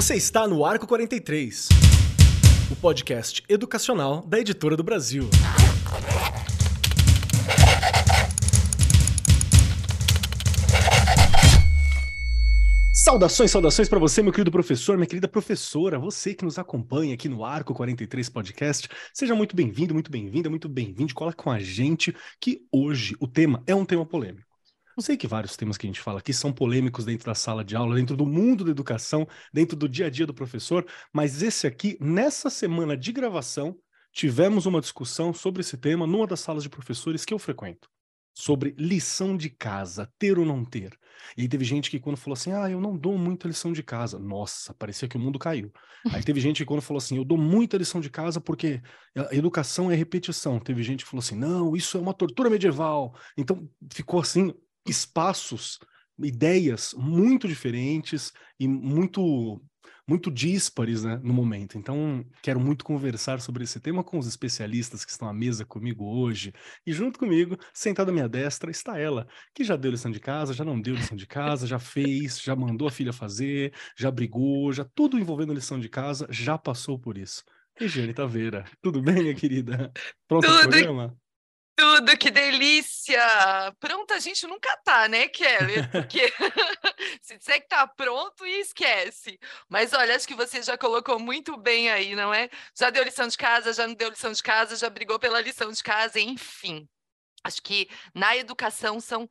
Você está no Arco 43, o podcast educacional da Editora do Brasil. Saudações, saudações para você, meu querido professor, minha querida professora, você que nos acompanha aqui no Arco 43 Podcast. Seja muito bem-vindo, muito bem-vinda, muito bem-vindo. Cola com a gente que hoje o tema é um tema polêmico. Eu sei que vários temas que a gente fala aqui são polêmicos dentro da sala de aula, dentro do mundo da educação, dentro do dia a dia do professor, mas esse aqui, nessa semana de gravação, tivemos uma discussão sobre esse tema numa das salas de professores que eu frequento sobre lição de casa, ter ou não ter. E aí teve gente que quando falou assim, ah, eu não dou muita lição de casa. Nossa, parecia que o mundo caiu. Aí teve gente que quando falou assim, eu dou muita lição de casa porque a educação é repetição. Teve gente que falou assim, não, isso é uma tortura medieval. Então ficou assim, espaços, ideias muito diferentes e muito muito díspares né, no momento. Então, quero muito conversar sobre esse tema com os especialistas que estão à mesa comigo hoje. E junto comigo, sentada à minha destra, está ela, que já deu lição de casa, já não deu lição de casa, já fez, já mandou a filha fazer, já brigou, já tudo envolvendo lição de casa, já passou por isso. Regiane Taveira, tudo bem, minha querida? Pronto tudo, pro programa? Tudo, que delícia! Pronto, a gente nunca tá, né, Kelly? Porque se disser que tá pronto, esquece. Mas olha, acho que você já colocou muito bem aí, não é? Já deu lição de casa, já não deu lição de casa, já brigou pela lição de casa, enfim. Acho que na educação são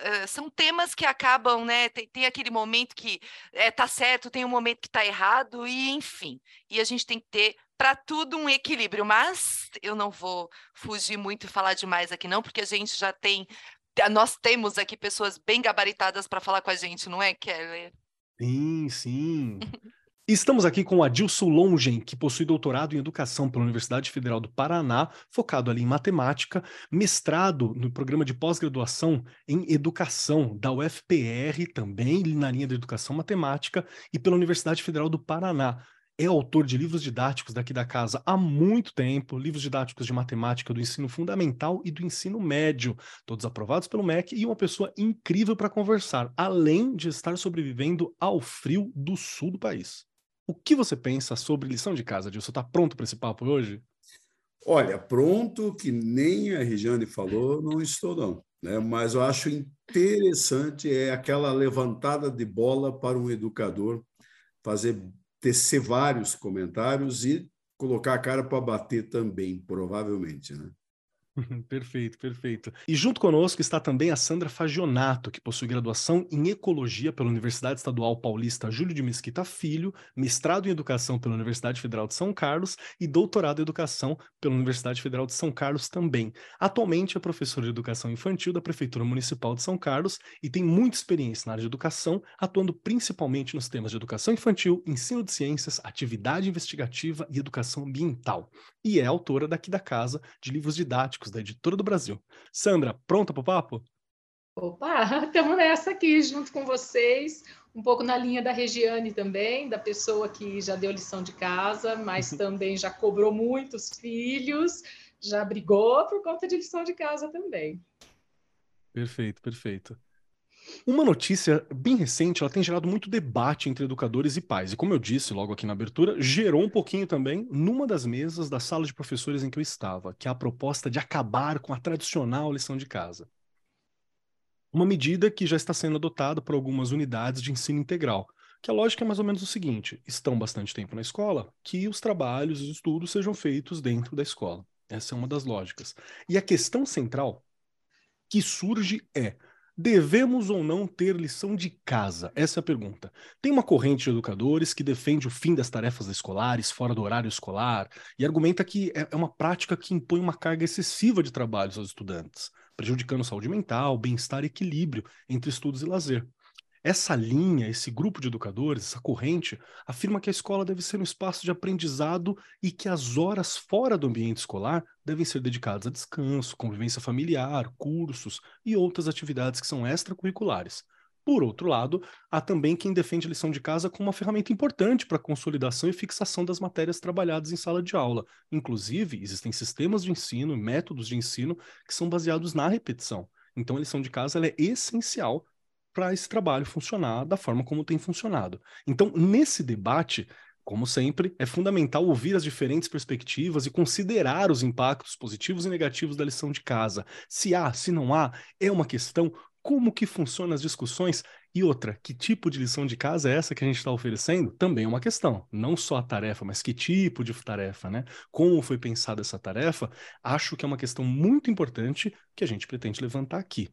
Uh, são temas que acabam, né? Tem, tem aquele momento que é, tá certo, tem um momento que tá errado, e enfim. E a gente tem que ter para tudo um equilíbrio, mas eu não vou fugir muito e falar demais aqui não, porque a gente já tem nós temos aqui pessoas bem gabaritadas para falar com a gente, não é, Kelly? Sim, sim. Estamos aqui com Adilson Longen, que possui doutorado em educação pela Universidade Federal do Paraná, focado ali em matemática, mestrado no programa de pós-graduação em educação da UFPR, também na linha de educação matemática, e pela Universidade Federal do Paraná é autor de livros didáticos daqui da casa há muito tempo, livros didáticos de matemática do ensino fundamental e do ensino médio, todos aprovados pelo MEC e uma pessoa incrível para conversar, além de estar sobrevivendo ao frio do sul do país. O que você pensa sobre lição de casa, Dilson? Está pronto para esse papo hoje? Olha, pronto, que nem a Regiane falou, não estou não. Né? Mas eu acho interessante é aquela levantada de bola para um educador fazer tecer vários comentários e colocar a cara para bater também, provavelmente, né? Perfeito, perfeito. E junto conosco está também a Sandra Fagionato, que possui graduação em Ecologia pela Universidade Estadual Paulista Júlio de Mesquita Filho, mestrado em Educação pela Universidade Federal de São Carlos e doutorado em Educação pela Universidade Federal de São Carlos também. Atualmente é professora de Educação Infantil da Prefeitura Municipal de São Carlos e tem muita experiência na área de educação, atuando principalmente nos temas de educação infantil, ensino de ciências, atividade investigativa e educação ambiental. E é autora daqui da casa de livros didáticos da Editora do Brasil. Sandra, pronta para o papo? Opa, estamos nessa aqui junto com vocês, um pouco na linha da Regiane também, da pessoa que já deu lição de casa, mas também já cobrou muitos filhos, já brigou por conta de lição de casa também. Perfeito, perfeito. Uma notícia bem recente, ela tem gerado muito debate entre educadores e pais. E como eu disse logo aqui na abertura, gerou um pouquinho também numa das mesas da sala de professores em que eu estava, que é a proposta de acabar com a tradicional lição de casa. Uma medida que já está sendo adotada por algumas unidades de ensino integral, que a lógica é mais ou menos o seguinte: estão bastante tempo na escola, que os trabalhos e os estudos sejam feitos dentro da escola. Essa é uma das lógicas. E a questão central que surge é Devemos ou não ter lição de casa? Essa é a pergunta. Tem uma corrente de educadores que defende o fim das tarefas escolares fora do horário escolar e argumenta que é, é uma prática que impõe uma carga excessiva de trabalhos aos estudantes, prejudicando saúde mental, bem-estar e equilíbrio entre estudos e lazer. Essa linha, esse grupo de educadores, essa corrente, afirma que a escola deve ser um espaço de aprendizado e que as horas fora do ambiente escolar devem ser dedicadas a descanso, convivência familiar, cursos e outras atividades que são extracurriculares. Por outro lado, há também quem defende a lição de casa como uma ferramenta importante para a consolidação e fixação das matérias trabalhadas em sala de aula. Inclusive, existem sistemas de ensino e métodos de ensino que são baseados na repetição. Então, a lição de casa é essencial para esse trabalho funcionar da forma como tem funcionado. Então, nesse debate, como sempre, é fundamental ouvir as diferentes perspectivas e considerar os impactos positivos e negativos da lição de casa. Se há, se não há, é uma questão como que funcionam as discussões e outra, que tipo de lição de casa é essa que a gente está oferecendo? Também é uma questão. Não só a tarefa, mas que tipo de tarefa, né? Como foi pensada essa tarefa? Acho que é uma questão muito importante que a gente pretende levantar aqui.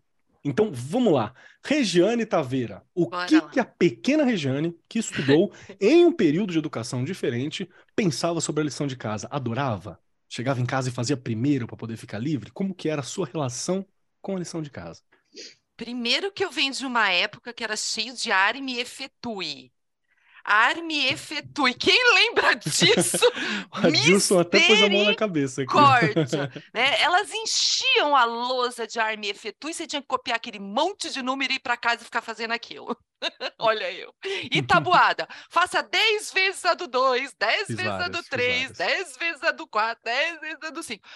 Então, vamos lá. Regiane Taveira, o Bora que, que a pequena Regiane, que estudou em um período de educação diferente, pensava sobre a lição de casa? Adorava? Chegava em casa e fazia primeiro para poder ficar livre? Como que era a sua relação com a lição de casa? Primeiro que eu venho de uma época que era cheio de arme efetue. Arme efetue. Quem lembra disso? o Adilson até pôs a mão na cabeça aqui. né? Elas enchiam a lousa de arme efetue, você tinha que copiar aquele monte de número e ir para casa e ficar fazendo aquilo. Olha eu. E tabuada. Faça 10 vezes a do 2, 10 vezes várias, a do 3, 10 vezes a do 4, 10 vezes a do 5.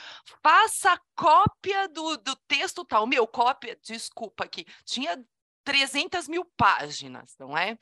Faça cópia do, do texto tal. Meu, cópia, desculpa aqui. Tinha 300 mil páginas, não é?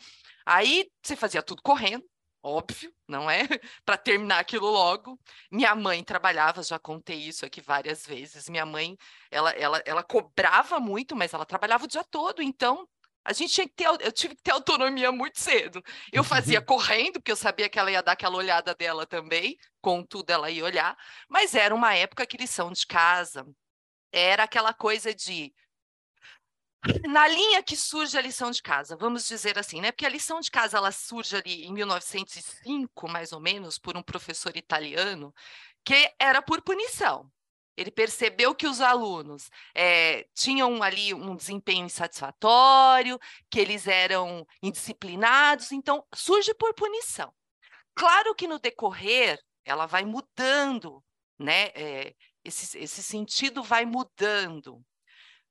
Aí você fazia tudo correndo, óbvio, não é? Para terminar aquilo logo. Minha mãe trabalhava, já contei isso aqui várias vezes. Minha mãe, ela, ela, ela cobrava muito, mas ela trabalhava o dia todo, então a gente tinha que ter, eu tive que ter autonomia muito cedo. Eu fazia correndo, porque eu sabia que ela ia dar aquela olhada dela também, contudo ela ia olhar, mas era uma época que lição de casa era aquela coisa de na linha que surge a lição de casa, vamos dizer assim, né? Porque a lição de casa ela surge ali em 1905, mais ou menos, por um professor italiano, que era por punição. Ele percebeu que os alunos é, tinham ali um desempenho insatisfatório, que eles eram indisciplinados, então surge por punição. Claro que no decorrer ela vai mudando, né? É, esse, esse sentido vai mudando.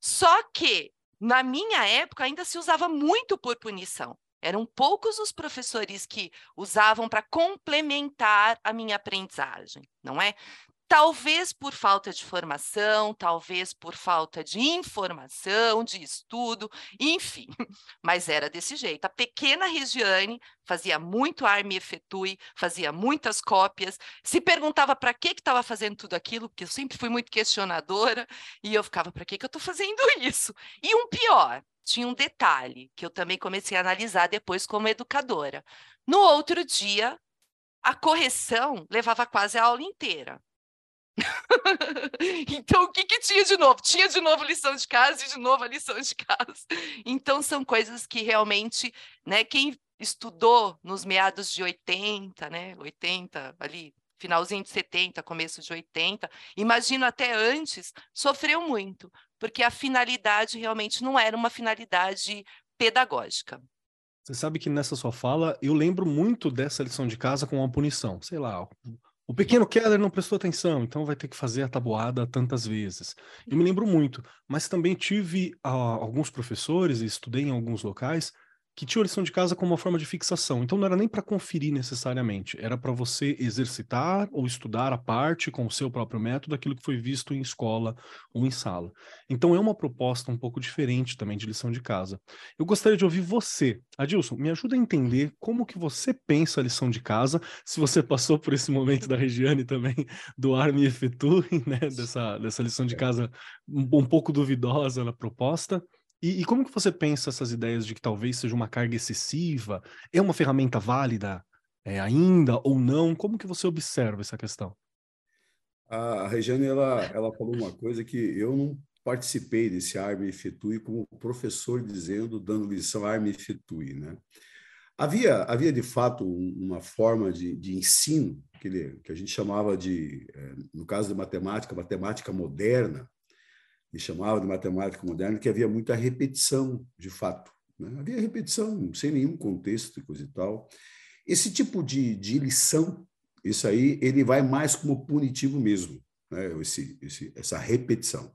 Só que na minha época, ainda se usava muito por punição. Eram poucos os professores que usavam para complementar a minha aprendizagem, não é? Talvez por falta de formação, talvez por falta de informação, de estudo, enfim, mas era desse jeito. A pequena Regiane fazia muito arme efetue, fazia muitas cópias, se perguntava para que estava fazendo tudo aquilo, porque eu sempre fui muito questionadora, e eu ficava, para que, que eu estou fazendo isso? E um pior, tinha um detalhe que eu também comecei a analisar depois como educadora. No outro dia, a correção levava quase a aula inteira. então, o que, que tinha de novo? Tinha de novo lição de casa e de novo a lição de casa. Então, são coisas que realmente, né, quem estudou nos meados de 80, né, 80, ali, finalzinho de 70, começo de 80, imagino até antes, sofreu muito, porque a finalidade realmente não era uma finalidade pedagógica. Você sabe que nessa sua fala, eu lembro muito dessa lição de casa com uma punição. Sei lá, o pequeno Keller não prestou atenção, então vai ter que fazer a tabuada tantas vezes. Eu me lembro muito, mas também tive uh, alguns professores estudei em alguns locais que tinha lição de casa como uma forma de fixação. Então não era nem para conferir necessariamente, era para você exercitar ou estudar a parte com o seu próprio método aquilo que foi visto em escola ou em sala. Então é uma proposta um pouco diferente também de lição de casa. Eu gostaria de ouvir você. Adilson, me ajuda a entender como que você pensa a lição de casa, se você passou por esse momento da Regiane também, do Arme Efetue, né, dessa, dessa lição de casa um, um pouco duvidosa na proposta, e, e, como que você pensa essas ideias de que talvez seja uma carga excessiva? É uma ferramenta válida é, ainda ou não? Como que você observa essa questão? A Regiane, ela, ela falou uma coisa que eu não participei desse Arme Fetui como professor dizendo, dando lição Arme Fetui, né? Havia, havia de fato uma forma de, de ensino que, ele, que a gente chamava de, é, no caso de matemática, matemática moderna, e chamava de matemática moderna, que havia muita repetição, de fato. Né? Havia repetição, sem nenhum contexto e coisa e tal. Esse tipo de, de lição, isso aí, ele vai mais como punitivo mesmo, né? esse, esse, essa repetição.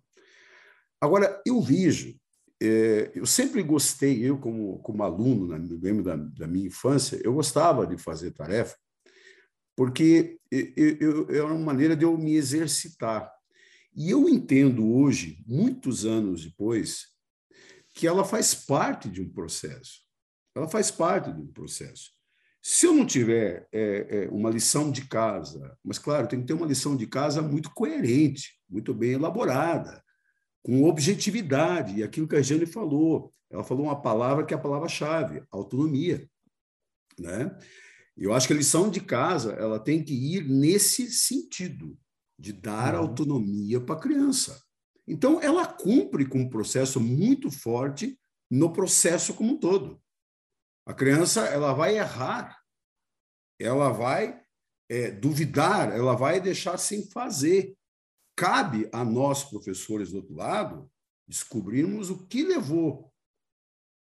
Agora, eu vejo, é, eu sempre gostei, eu como, como aluno, né, lembro da, da minha infância, eu gostava de fazer tarefa, porque era uma maneira de eu me exercitar. E eu entendo hoje, muitos anos depois, que ela faz parte de um processo. Ela faz parte de um processo. Se eu não tiver é, é, uma lição de casa, mas claro, tem que ter uma lição de casa muito coerente, muito bem elaborada, com objetividade, e aquilo que a Jane falou, ela falou uma palavra que é a palavra-chave, autonomia. Né? Eu acho que a lição de casa ela tem que ir nesse sentido, de dar uhum. autonomia para a criança. Então, ela cumpre com um processo muito forte no processo como um todo. A criança ela vai errar, ela vai é, duvidar, ela vai deixar sem fazer. Cabe a nós, professores do outro lado, descobrirmos o que levou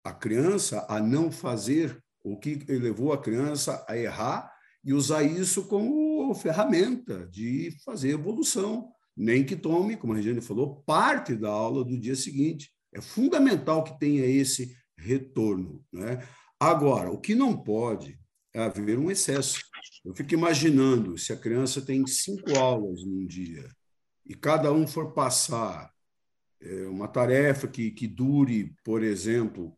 a criança a não fazer, o que levou a criança a errar e usar isso como ferramenta de fazer evolução. Nem que tome, como a Regiane falou, parte da aula do dia seguinte. É fundamental que tenha esse retorno. Né? Agora, o que não pode é haver um excesso. Eu fico imaginando se a criança tem cinco aulas num dia e cada um for passar é, uma tarefa que, que dure, por exemplo,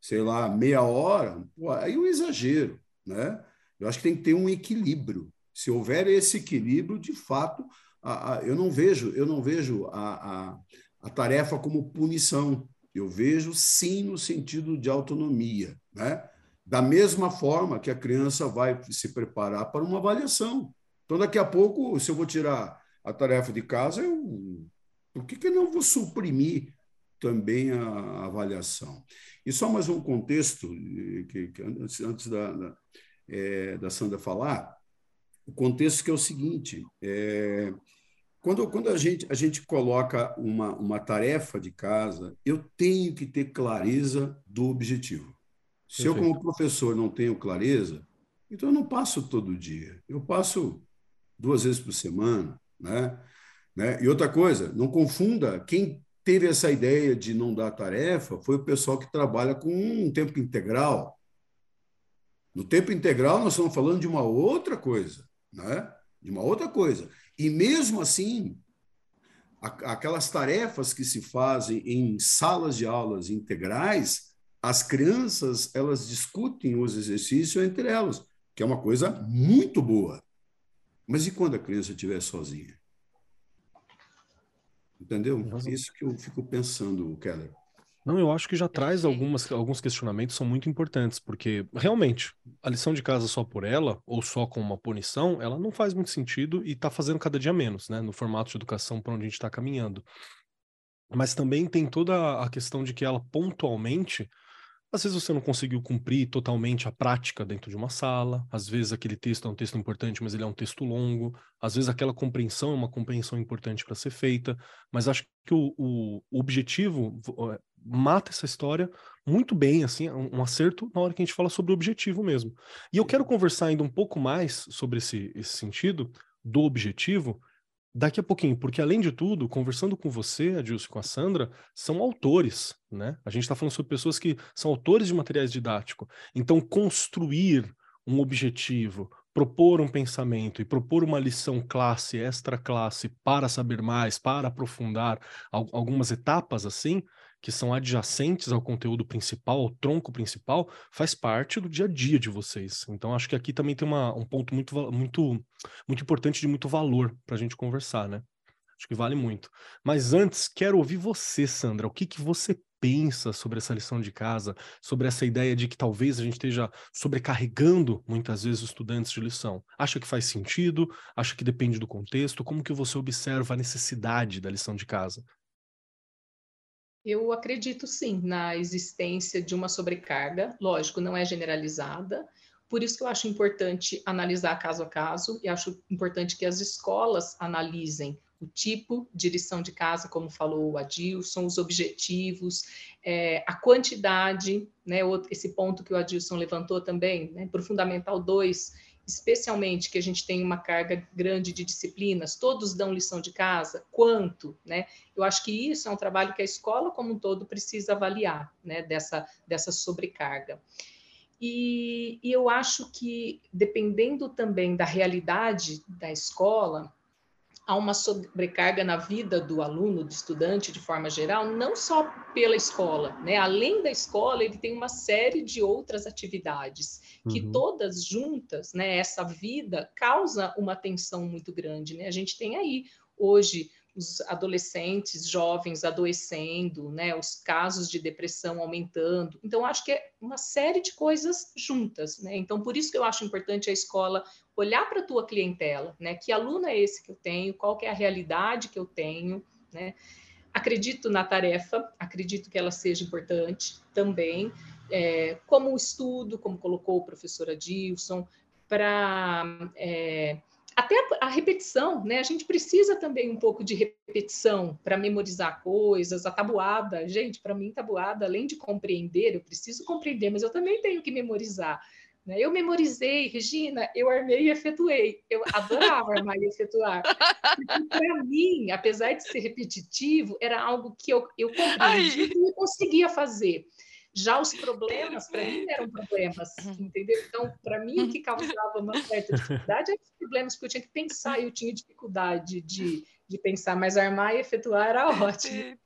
sei lá, meia hora, pô, aí é um exagero, né? Eu acho que tem que ter um equilíbrio. Se houver esse equilíbrio, de fato, a, a, eu não vejo, eu não vejo a, a, tarefa como punição. Eu vejo sim no sentido de autonomia, né? Da mesma forma que a criança vai se preparar para uma avaliação. Então, daqui a pouco, se eu vou tirar a tarefa de casa, eu, por que, que eu não vou suprimir também a, avaliação? E só mais um contexto, que, que antes, antes da, da, é, da, Sandra falar, o contexto que é o seguinte: é, quando, quando a, gente, a gente coloca uma, uma tarefa de casa, eu tenho que ter clareza do objetivo. Se Perfeito. eu, como professor, não tenho clareza, então eu não passo todo dia. Eu passo duas vezes por semana. Né? né? E outra coisa, não confunda, quem teve essa ideia de não dar tarefa foi o pessoal que trabalha com um tempo integral. No tempo integral, nós estamos falando de uma outra coisa, né? de uma outra coisa. E mesmo assim, aquelas tarefas que se fazem em salas de aulas integrais, as crianças elas discutem os exercícios entre elas, que é uma coisa muito boa. Mas e quando a criança estiver sozinha? Entendeu? Nossa. Isso que eu fico pensando, Keller. Não, eu acho que já traz algumas, alguns questionamentos são muito importantes, porque realmente a lição de casa só por ela, ou só com uma punição, ela não faz muito sentido e está fazendo cada dia menos, né? No formato de educação para onde a gente está caminhando. Mas também tem toda a questão de que ela pontualmente às vezes você não conseguiu cumprir totalmente a prática dentro de uma sala, às vezes aquele texto é um texto importante, mas ele é um texto longo, às vezes aquela compreensão é uma compreensão importante para ser feita, mas acho que o, o, objetivo é, mata essa história muito bem, assim, um, um acerto na hora que a gente fala sobre o objetivo mesmo. E eu quero conversar ainda um pouco mais sobre esse, esse sentido do objetivo, daqui a pouquinho, porque além de tudo, conversando com você, Adilson, com a Sandra, são autores, né? A gente está falando sobre pessoas que são autores de materiais didáticos. Então, construir um objetivo, propor um pensamento e propor uma lição classe, extra classe, para saber mais, para aprofundar algumas etapas assim, que são adjacentes ao conteúdo principal, ao tronco principal, faz parte do dia a dia de vocês. Então, acho que aqui também tem uma, um ponto muito, muito, muito importante de muito valor para a gente conversar, né? Acho que vale muito. Mas antes, quero ouvir você, Sandra. O que, que você pensa sobre essa lição de casa, sobre essa ideia de que talvez a gente esteja sobrecarregando muitas vezes os estudantes de lição? Acha que faz sentido? Acha que depende do contexto? Como que você observa a necessidade da lição de casa? Eu acredito sim na existência de uma sobrecarga, lógico, não é generalizada, por isso que eu acho importante analisar caso a caso e acho importante que as escolas analisem o tipo de lição de casa, como falou o Adilson, os objetivos, é, a quantidade, né, esse ponto que o Adilson levantou também, né, para o Fundamental 2, especialmente que a gente tem uma carga grande de disciplinas, todos dão lição de casa, quanto, né? Eu acho que isso é um trabalho que a escola como um todo precisa avaliar, né, dessa, dessa sobrecarga. E, e eu acho que, dependendo também da realidade da escola, há uma sobrecarga na vida do aluno, do estudante, de forma geral, não só pela escola, né? Além da escola, ele tem uma série de outras atividades que uhum. todas juntas, né? Essa vida causa uma tensão muito grande, né? A gente tem aí hoje os adolescentes, jovens adoecendo, né, os casos de depressão aumentando. Então, acho que é uma série de coisas juntas, né? Então, por isso que eu acho importante a escola olhar para a tua clientela, né? Que aluno é esse que eu tenho? Qual é a realidade que eu tenho, né? Acredito na tarefa, acredito que ela seja importante também, é, como o estudo, como colocou o professor Adilson, para é, até a, a, repetição, né? A gente precisa também um pouco de repetição para memorizar coisas, a tabuada. Gente, para mim, tabuada, além de compreender, eu preciso compreender, mas eu também tenho que memorizar. Né? Eu memorizei, Regina, eu armei e efetuei. Eu adorava armar e efetuar. Para mim, apesar de ser repetitivo, era algo que eu, eu compreendi e conseguia fazer. Já os problemas, para mim, eram problemas, uhum. entendeu? Então, para mim, o que causava uma certa dificuldade eram os problemas, porque eu tinha que pensar e eu tinha dificuldade de, de pensar, mas armar e efetuar era ótimo.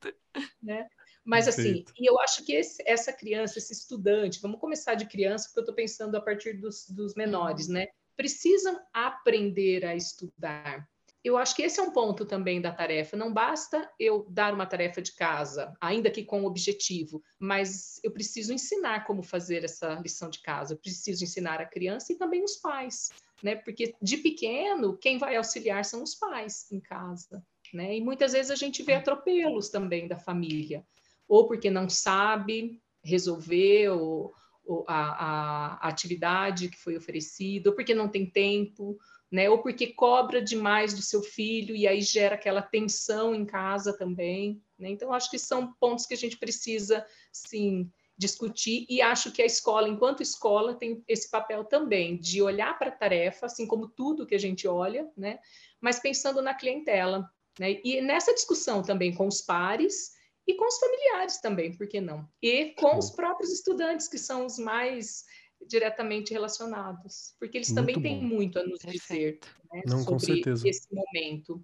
Né? Mas assim, e eu acho que esse, essa criança, esse estudante, vamos começar de criança, porque eu estou pensando a partir dos, dos menores, né? Precisam aprender a estudar eu acho que esse é um ponto também da tarefa. Não basta eu dar uma tarefa de casa, ainda que com objetivo, mas eu preciso ensinar como fazer essa lição de casa. Eu preciso ensinar a criança e também os pais, né? Porque de pequeno, quem vai auxiliar são os pais em casa, né? E muitas vezes a gente vê atropelos também da família, ou porque não sabe resolver ou, ou a, a, atividade que foi oferecida, ou porque não tem tempo né? Ou porque cobra demais do seu filho e aí gera aquela tensão em casa também, né? Então acho que são pontos que a gente precisa sim discutir e acho que a escola, enquanto escola, tem esse papel também de olhar para a tarefa, assim como tudo que a gente olha, né? Mas pensando na clientela, né? E nessa discussão também com os pares e com os familiares também, por que não? E com os próprios estudantes, que são os mais diretamente relacionados, porque eles muito também bom. têm muito a nos dizer né, Não, sobre com certeza. esse momento.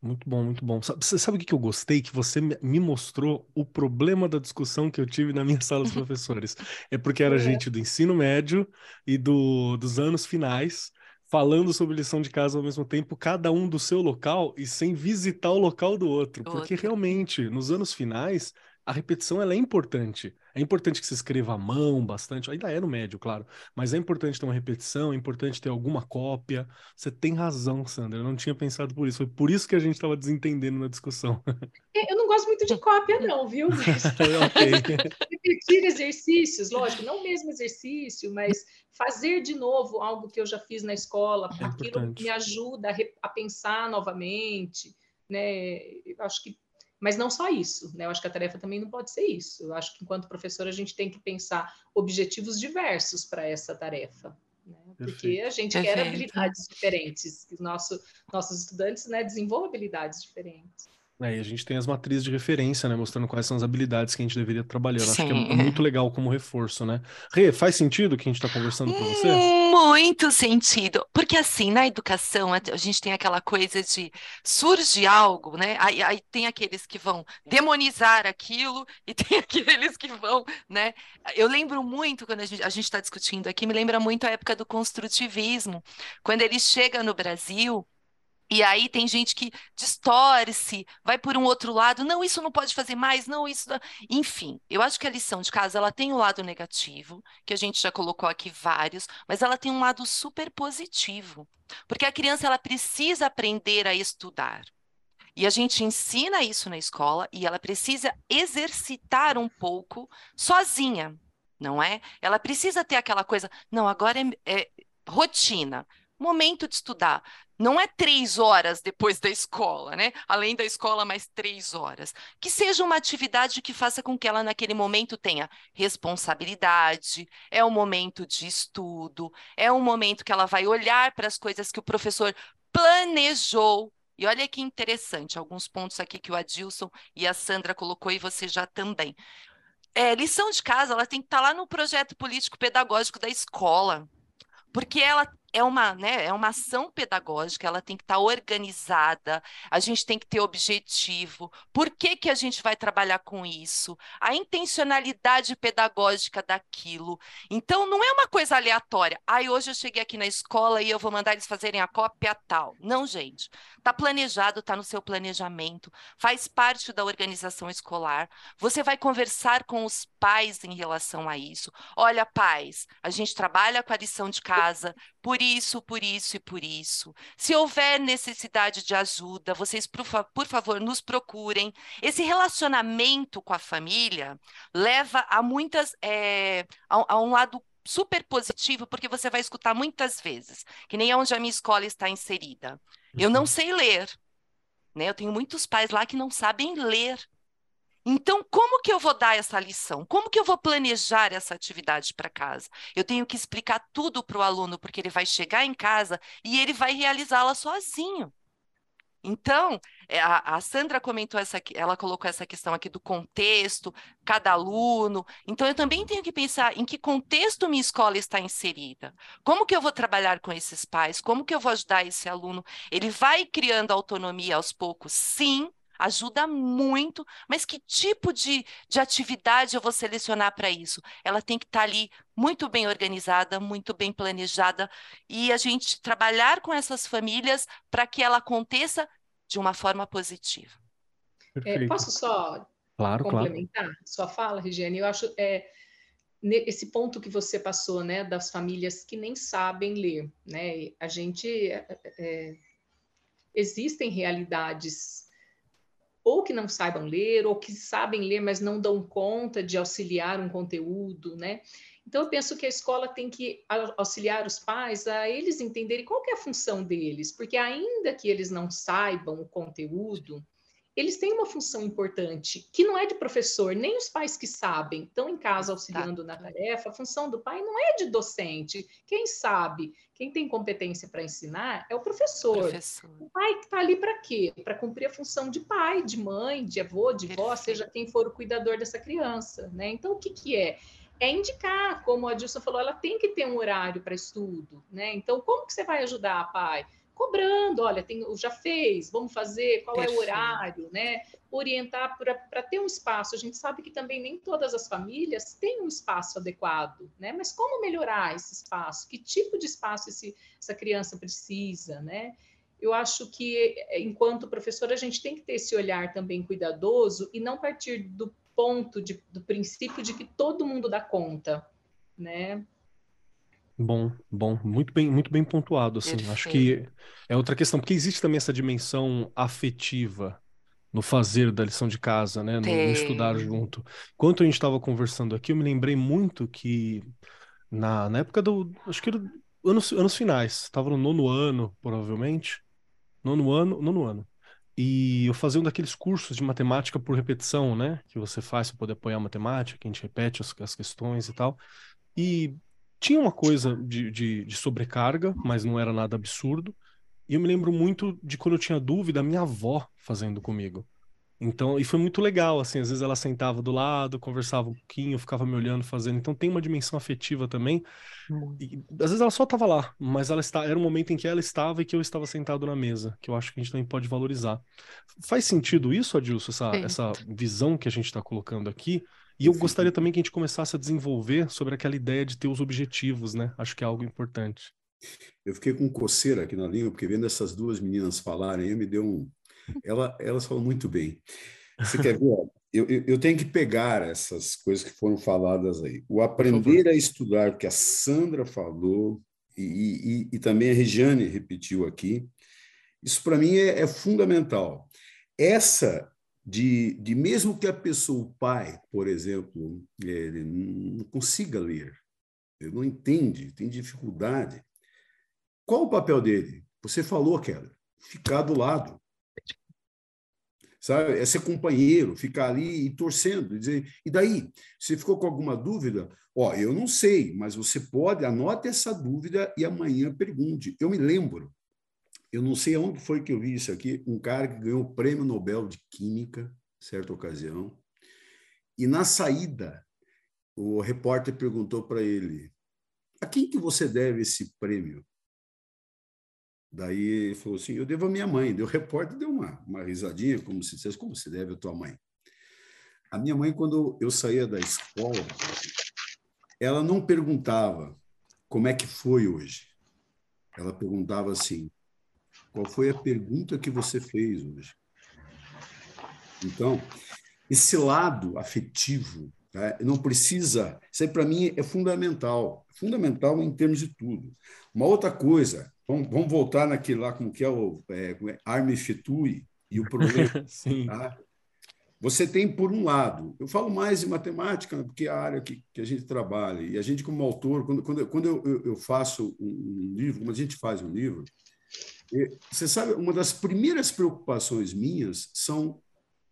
Muito bom, muito bom. Você sabe o que eu gostei? Que você me mostrou o problema da discussão que eu tive na minha sala de professores. É porque era é. gente do ensino médio e do, dos anos finais falando sobre lição de casa ao mesmo tempo, cada um do seu local e sem visitar o local do outro. Porque realmente, nos anos finais, a repetição ela é importante. É importante que se escreva à mão bastante, ainda é no médio, claro, mas é importante ter uma repetição, é importante ter alguma cópia. Você tem razão, Sandra, eu não tinha pensado por isso. Foi por isso que a gente estava desentendendo na discussão. É, eu não gosto muito de cópia, não, viu? Mas... Repetir exercícios, lógico, não o mesmo exercício, mas fazer de novo algo que eu já fiz na escola, é aquilo importante. me ajuda a, a pensar novamente, né? Eu acho que mas não só isso, né? Eu acho que a tarefa também não pode ser isso. Eu acho que, enquanto professor, a gente tem que pensar objetivos diversos para essa tarefa. Né? Porque a gente Perfeito. quer habilidades diferentes, que nosso, nossos estudantes né, desenvolvam habilidades diferentes. É, e a gente tem as matrizes de referência, né? Mostrando quais são as habilidades que a gente deveria trabalhar. Acho que é muito legal como reforço, né? Rê, faz sentido o que a gente está conversando com você? Muito sentido. Porque assim, na educação, a gente tem aquela coisa de surge algo, né? Aí, aí tem aqueles que vão demonizar aquilo e tem aqueles que vão, né? Eu lembro muito, quando a gente está discutindo aqui, me lembra muito a época do construtivismo. Quando ele chega no Brasil e aí tem gente que distorce, vai por um outro lado, não, isso não pode fazer mais, não, isso. Não... Enfim, eu acho que a lição de casa ela tem o um lado negativo, que a gente já colocou aqui vários, mas ela tem um lado super positivo. Porque a criança ela precisa aprender a estudar. E a gente ensina isso na escola e ela precisa exercitar um pouco sozinha, não é? Ela precisa ter aquela coisa, não, agora é, é rotina momento de estudar. Não é três horas depois da escola, né? Além da escola, mais três horas. Que seja uma atividade que faça com que ela, naquele momento, tenha responsabilidade, é um momento de estudo, é um momento que ela vai olhar para as coisas que o professor planejou. E olha que interessante, alguns pontos aqui que o Adilson e a Sandra colocou e você já também. É, lição de casa, ela tem que estar lá no projeto político pedagógico da escola porque ela é uma, né, é uma ação pedagógica, ela tem que estar organizada, a gente tem que ter objetivo. Por que, que a gente vai trabalhar com isso? A intencionalidade pedagógica daquilo. Então, não é uma coisa aleatória. Ai, hoje eu cheguei aqui na escola e eu vou mandar eles fazerem a cópia tal. Não, gente. Está planejado, está no seu planejamento, faz parte da organização escolar. Você vai conversar com os pais em relação a isso. Olha, pais, a gente trabalha com a lição de casa, por isso, por isso e por isso. Se houver necessidade de ajuda, vocês, por, fa por favor, nos procurem. Esse relacionamento com a família leva a muitas. É, a, a um lado super positivo, porque você vai escutar muitas vezes, que nem onde a minha escola está inserida. Eu não uhum. sei ler. Né? Eu tenho muitos pais lá que não sabem ler. Então, como que eu vou dar essa lição? Como que eu vou planejar essa atividade para casa? Eu tenho que explicar tudo para o aluno, porque ele vai chegar em casa e ele vai realizá-la sozinho. Então, é, a, Sandra comentou essa, ela colocou essa questão aqui do contexto, cada aluno. Então, eu também tenho que pensar em que contexto minha escola está inserida. Como que eu vou trabalhar com esses pais? Como que eu vou ajudar esse aluno? Ele vai criando autonomia aos poucos, sim, ajuda muito, mas que tipo de, de atividade eu vou selecionar para isso? Ela tem que estar tá ali muito bem organizada, muito bem planejada, e a gente trabalhar com essas famílias para que ela aconteça de uma forma positiva. É, posso só claro, complementar claro. sua fala, Regiane? Eu acho é, esse ponto que você passou, né, das famílias que nem sabem ler, né? A gente é, é, existem realidades ou que não saibam ler, ou que sabem ler, mas não dão conta de auxiliar um conteúdo, né? Então, eu penso que a escola tem que auxiliar os pais a eles entenderem qual é a função deles, porque ainda que eles não saibam o conteúdo, eles têm uma função importante, que não é de professor, nem os pais que sabem, estão em casa auxiliando na tarefa, a função do pai não é de docente. Quem sabe, quem tem competência para ensinar é o professor. professor. O pai está ali para quê? Para cumprir a função de pai, de mãe, de avô, de Perfeito. vó, seja quem for o cuidador dessa criança. Né? Então, o que, que é? é indicar, como a Dilson falou, ela tem que ter um horário para estudo, né? Então, como que você vai ajudar, pai? Cobrando, olha, tem, já fez, vamos fazer, qual Perfeito. é o horário, né? Orientar para ter um espaço. A gente sabe que também nem todas as famílias têm um espaço adequado, né? Mas como melhorar esse espaço? Que tipo de espaço esse, essa criança precisa, né? Eu acho que, enquanto professor, a gente tem que ter esse olhar também cuidadoso e não partir do ponto, de, do princípio de que todo mundo dá conta, né? Bom, bom, muito bem, muito bem pontuado, assim. Acho que é outra questão, porque existe também essa dimensão afetiva no fazer da lição de casa, né? No, no estudar junto. Enquanto a gente estava conversando aqui, eu me lembrei muito que na, na época do, acho que era anos, anos finais, estava no nono ano, provavelmente, nono ano, nono ano. E eu fazia um daqueles cursos de matemática por repetição, né? Que você faz para poder apoiar a matemática, que a gente repete as, as questões e tal. E tinha uma coisa de, de, de, sobrecarga, mas não era nada absurdo. E eu me lembro muito de quando eu tinha dúvida, a minha avó fazendo comigo. Então, e foi muito legal, assim, às vezes ela sentava do lado, conversava um pouquinho, ficava me olhando, fazendo. Então tem uma dimensão afetiva também. E, às vezes ela só estava lá, mas ela está, era um momento em que ela estava e que eu estava sentado na mesa, que eu acho que a gente também pode valorizar. Faz sentido isso, Adilson, essa, essa visão que a gente está colocando aqui? E eu gostaria também que a gente começasse a desenvolver sobre aquela ideia de ter os objetivos, né? Acho que é algo importante. Eu fiquei com coceira aqui na língua, porque vendo essas duas meninas falarem, me deu um. Ela, elas falam muito bem. Você quer ver? Eu, eu, eu, tenho que pegar essas coisas que foram faladas aí. O aprender a estudar, que a Sandra falou, e, e, e também a Regiane repetiu aqui, isso para mim é, é fundamental. Essa de, de mesmo que a pessoa, o pai, por exemplo, ele não consiga ler, ele não entende, tem dificuldade. Qual o papel dele? Você falou, Keller, ficar do lado. Sabe? É ser companheiro, ficar ali e torcendo, dizer, e daí? Você ficou com alguma dúvida? Ó, eu não sei, mas você pode, anote essa dúvida e amanhã pergunte. Eu me lembro eu não sei onde foi que eu vi isso aqui, um cara que ganhou o prêmio Nobel de Química, certa ocasião, e na saída, o repórter perguntou para ele, a quem que você deve esse prêmio? Daí ele falou assim: Eu devo a minha mãe. O repórter deu uma, uma risadinha, como se dissesse: Como se deve a tua mãe? A minha mãe, quando eu saía da escola, ela não perguntava como é que foi hoje. Ela perguntava assim: Qual foi a pergunta que você fez hoje? Então, esse lado afetivo né, não precisa. Isso aí, para mim, é fundamental. Fundamental em termos de tudo. Uma outra coisa, vamos, vamos voltar naquele lá, como que é o é, é, Arme Fetui e o problema. Sim. Tá? Você tem, por um lado, eu falo mais em matemática, porque é a área que, que a gente trabalha, e a gente, como autor, quando, quando, quando eu, eu faço um, um livro, quando a gente faz um livro, você sabe, uma das primeiras preocupações minhas são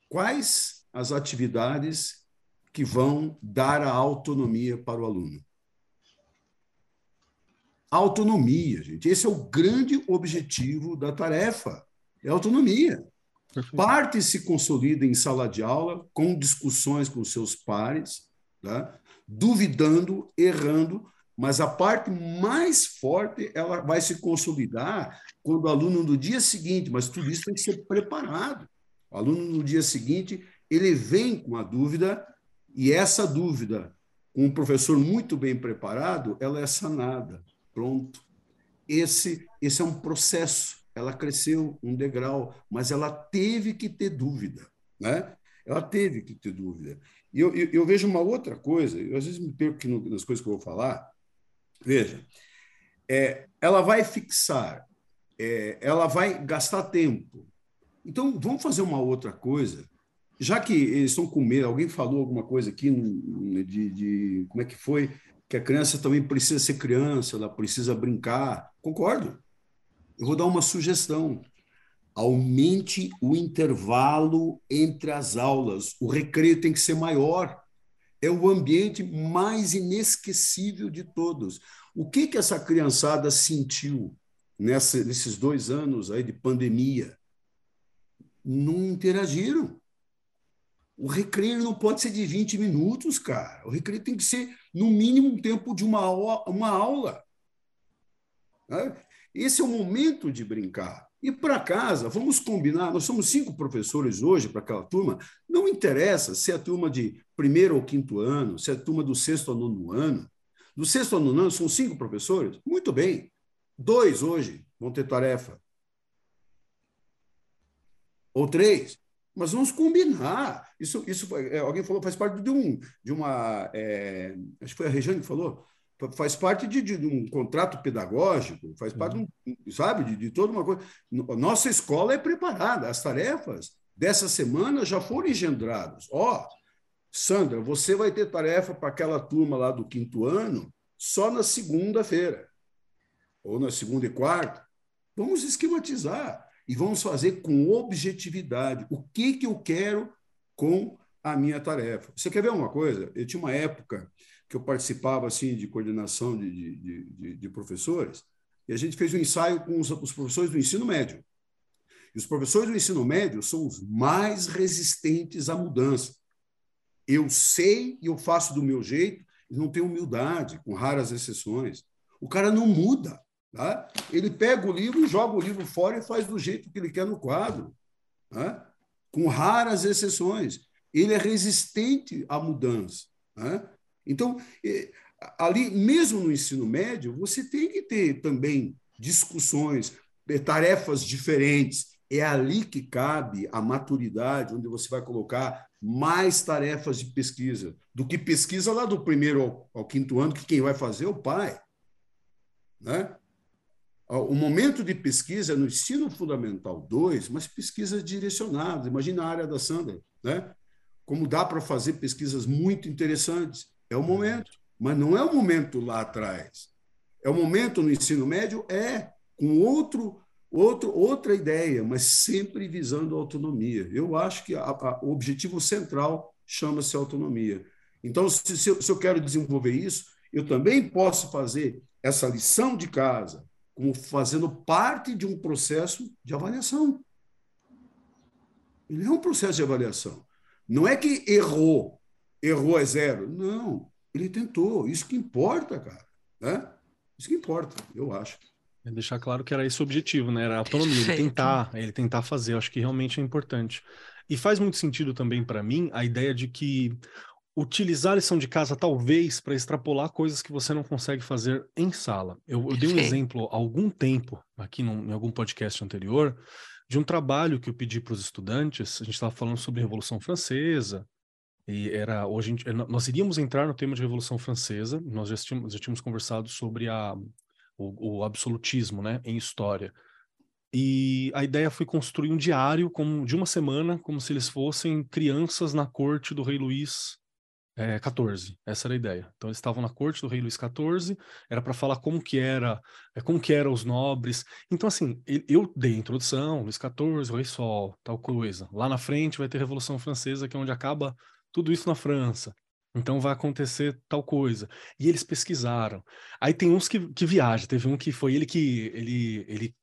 quais as atividades que vão dar a autonomia para o aluno. Autonomia, gente. Esse é o grande objetivo da tarefa. É autonomia. Parte se consolida em sala de aula, com discussões com seus pares, tá? duvidando, errando, mas a parte mais forte ela vai se consolidar quando o aluno no dia seguinte, mas tudo isso tem que ser preparado. O aluno, no dia seguinte, ele vem com a dúvida, e essa dúvida, com um professor muito bem preparado, ela é sanada. Pronto. Esse, esse é um processo. Ela cresceu um degrau, mas ela teve que ter dúvida. Né? Ela teve que ter dúvida. E eu, eu, eu vejo uma outra coisa, eu às vezes me perco nas coisas que eu vou falar. Veja, é, ela vai fixar, é, ela vai gastar tempo, então, vamos fazer uma outra coisa. Já que eles estão com medo, alguém falou alguma coisa aqui de, de como é que foi, que a criança também precisa ser criança, ela precisa brincar. Concordo. Eu vou dar uma sugestão. Aumente o intervalo entre as aulas. O recreio tem que ser maior. É o ambiente mais inesquecível de todos. O que, que essa criançada sentiu nessa, nesses dois anos aí de pandemia? não interagiram. O recreio não pode ser de 20 minutos, cara. O recreio tem que ser, no mínimo, um tempo de uma aula. Uma aula. Né? Esse é o momento de brincar. E para casa, vamos combinar, nós somos cinco professores hoje para aquela turma, não interessa se é a turma de primeiro ou quinto ano, se é a turma do sexto ao nono ano. Do sexto ao nono ano são cinco professores? Muito bem. Dois hoje vão ter tarefa ou três. Mas vamos combinar. Isso, isso é, alguém falou, faz parte de, um, de uma. É, acho que foi a Regiane que falou. Faz parte de, de, um contrato pedagógico, faz parte, uhum. de um, sabe, de, de toda uma coisa. Nossa escola é preparada, as tarefas dessa semana já foram engendradas. Ó, oh, Sandra, você vai ter tarefa para aquela turma lá do quinto ano só na segunda-feira, ou na segunda e quarta. Vamos esquematizar e vamos fazer com objetividade o que, que eu quero com a minha tarefa. Você quer ver uma coisa? Eu tinha uma época que eu participava assim de coordenação de, de, de, de professores e a gente fez um ensaio com os, os professores do ensino médio. E os professores do ensino médio são os mais resistentes à mudança. Eu sei e eu faço do meu jeito, e não tenho humildade, com raras exceções. O cara não muda. Tá? Ele pega o livro, joga o livro fora e faz do jeito que ele quer no quadro, tá? com raras exceções. Ele é resistente à mudança. Tá? Então, ali, mesmo no ensino médio, você tem que ter também discussões, eh, tarefas diferentes. É ali que cabe a maturidade, onde você vai colocar mais tarefas de pesquisa, do que pesquisa lá do primeiro ao, ao quinto ano, que quem vai fazer é o pai. Né? o momento de pesquisa no ensino fundamental 2, mas pesquisas direcionadas. Imagina a área da Sandra, né? Como dá para fazer pesquisas muito interessantes. É o momento, mas não é o momento lá atrás. É o momento no ensino médio, é com outro, outro, outra ideia, mas sempre visando autonomia. Eu acho que a, a, o objetivo central chama-se autonomia. Então, se, se, eu, se eu quero desenvolver isso, eu também posso fazer essa lição de casa, como fazendo parte de um processo de avaliação. Ele é um processo de avaliação. Não é que errou, errou é zero. Não, ele tentou. Isso que importa, cara. Né? Isso que importa, eu acho. É deixar claro que era esse o objetivo, né? Era a autonomia, ele tentar, ele tentar fazer. Eu acho que realmente é importante. E faz muito sentido também para mim a ideia de que utilizar a lição de casa talvez para extrapolar coisas que você não consegue fazer em sala. Eu, eu dei um exemplo há algum tempo, aqui num, em algum podcast anterior, de um trabalho que eu pedi para os estudantes. A gente estava falando sobre a Revolução Francesa, e era hoje nós iríamos entrar no tema de Revolução Francesa. Nós já tínhamos, já tínhamos conversado sobre a o, o absolutismo, né, em história. E a ideia foi construir um diário como, de uma semana, como se eles fossem crianças na corte do rei Luís é, 14. Essa era a ideia. Então eles estavam na corte do rei Luís XIV, era para falar como que era, é, como que eram os nobres. Então assim, eu dei a introdução, Luís XIV, o rei Sol, tal coisa. Lá na frente vai ter Revolução Francesa, que é onde acaba tudo isso na França. Então vai acontecer tal coisa. E eles pesquisaram. Aí tem uns que, que viajam. Teve um que foi ele que ele, ele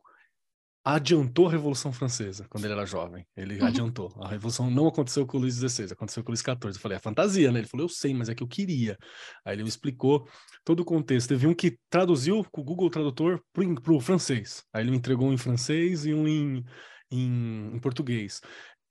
adiantou a Revolução Francesa quando ele era jovem. Ele uhum. adiantou. A Revolução não aconteceu com o Luís XVI, aconteceu com o Luís XIV. Eu falei, é fantasia, né? Ele falou, eu sei, mas é que eu queria. Aí ele me explicou todo o contexto. Teve um que traduziu com o Google Tradutor para o francês. Aí ele me entregou um em francês e um em, em, em português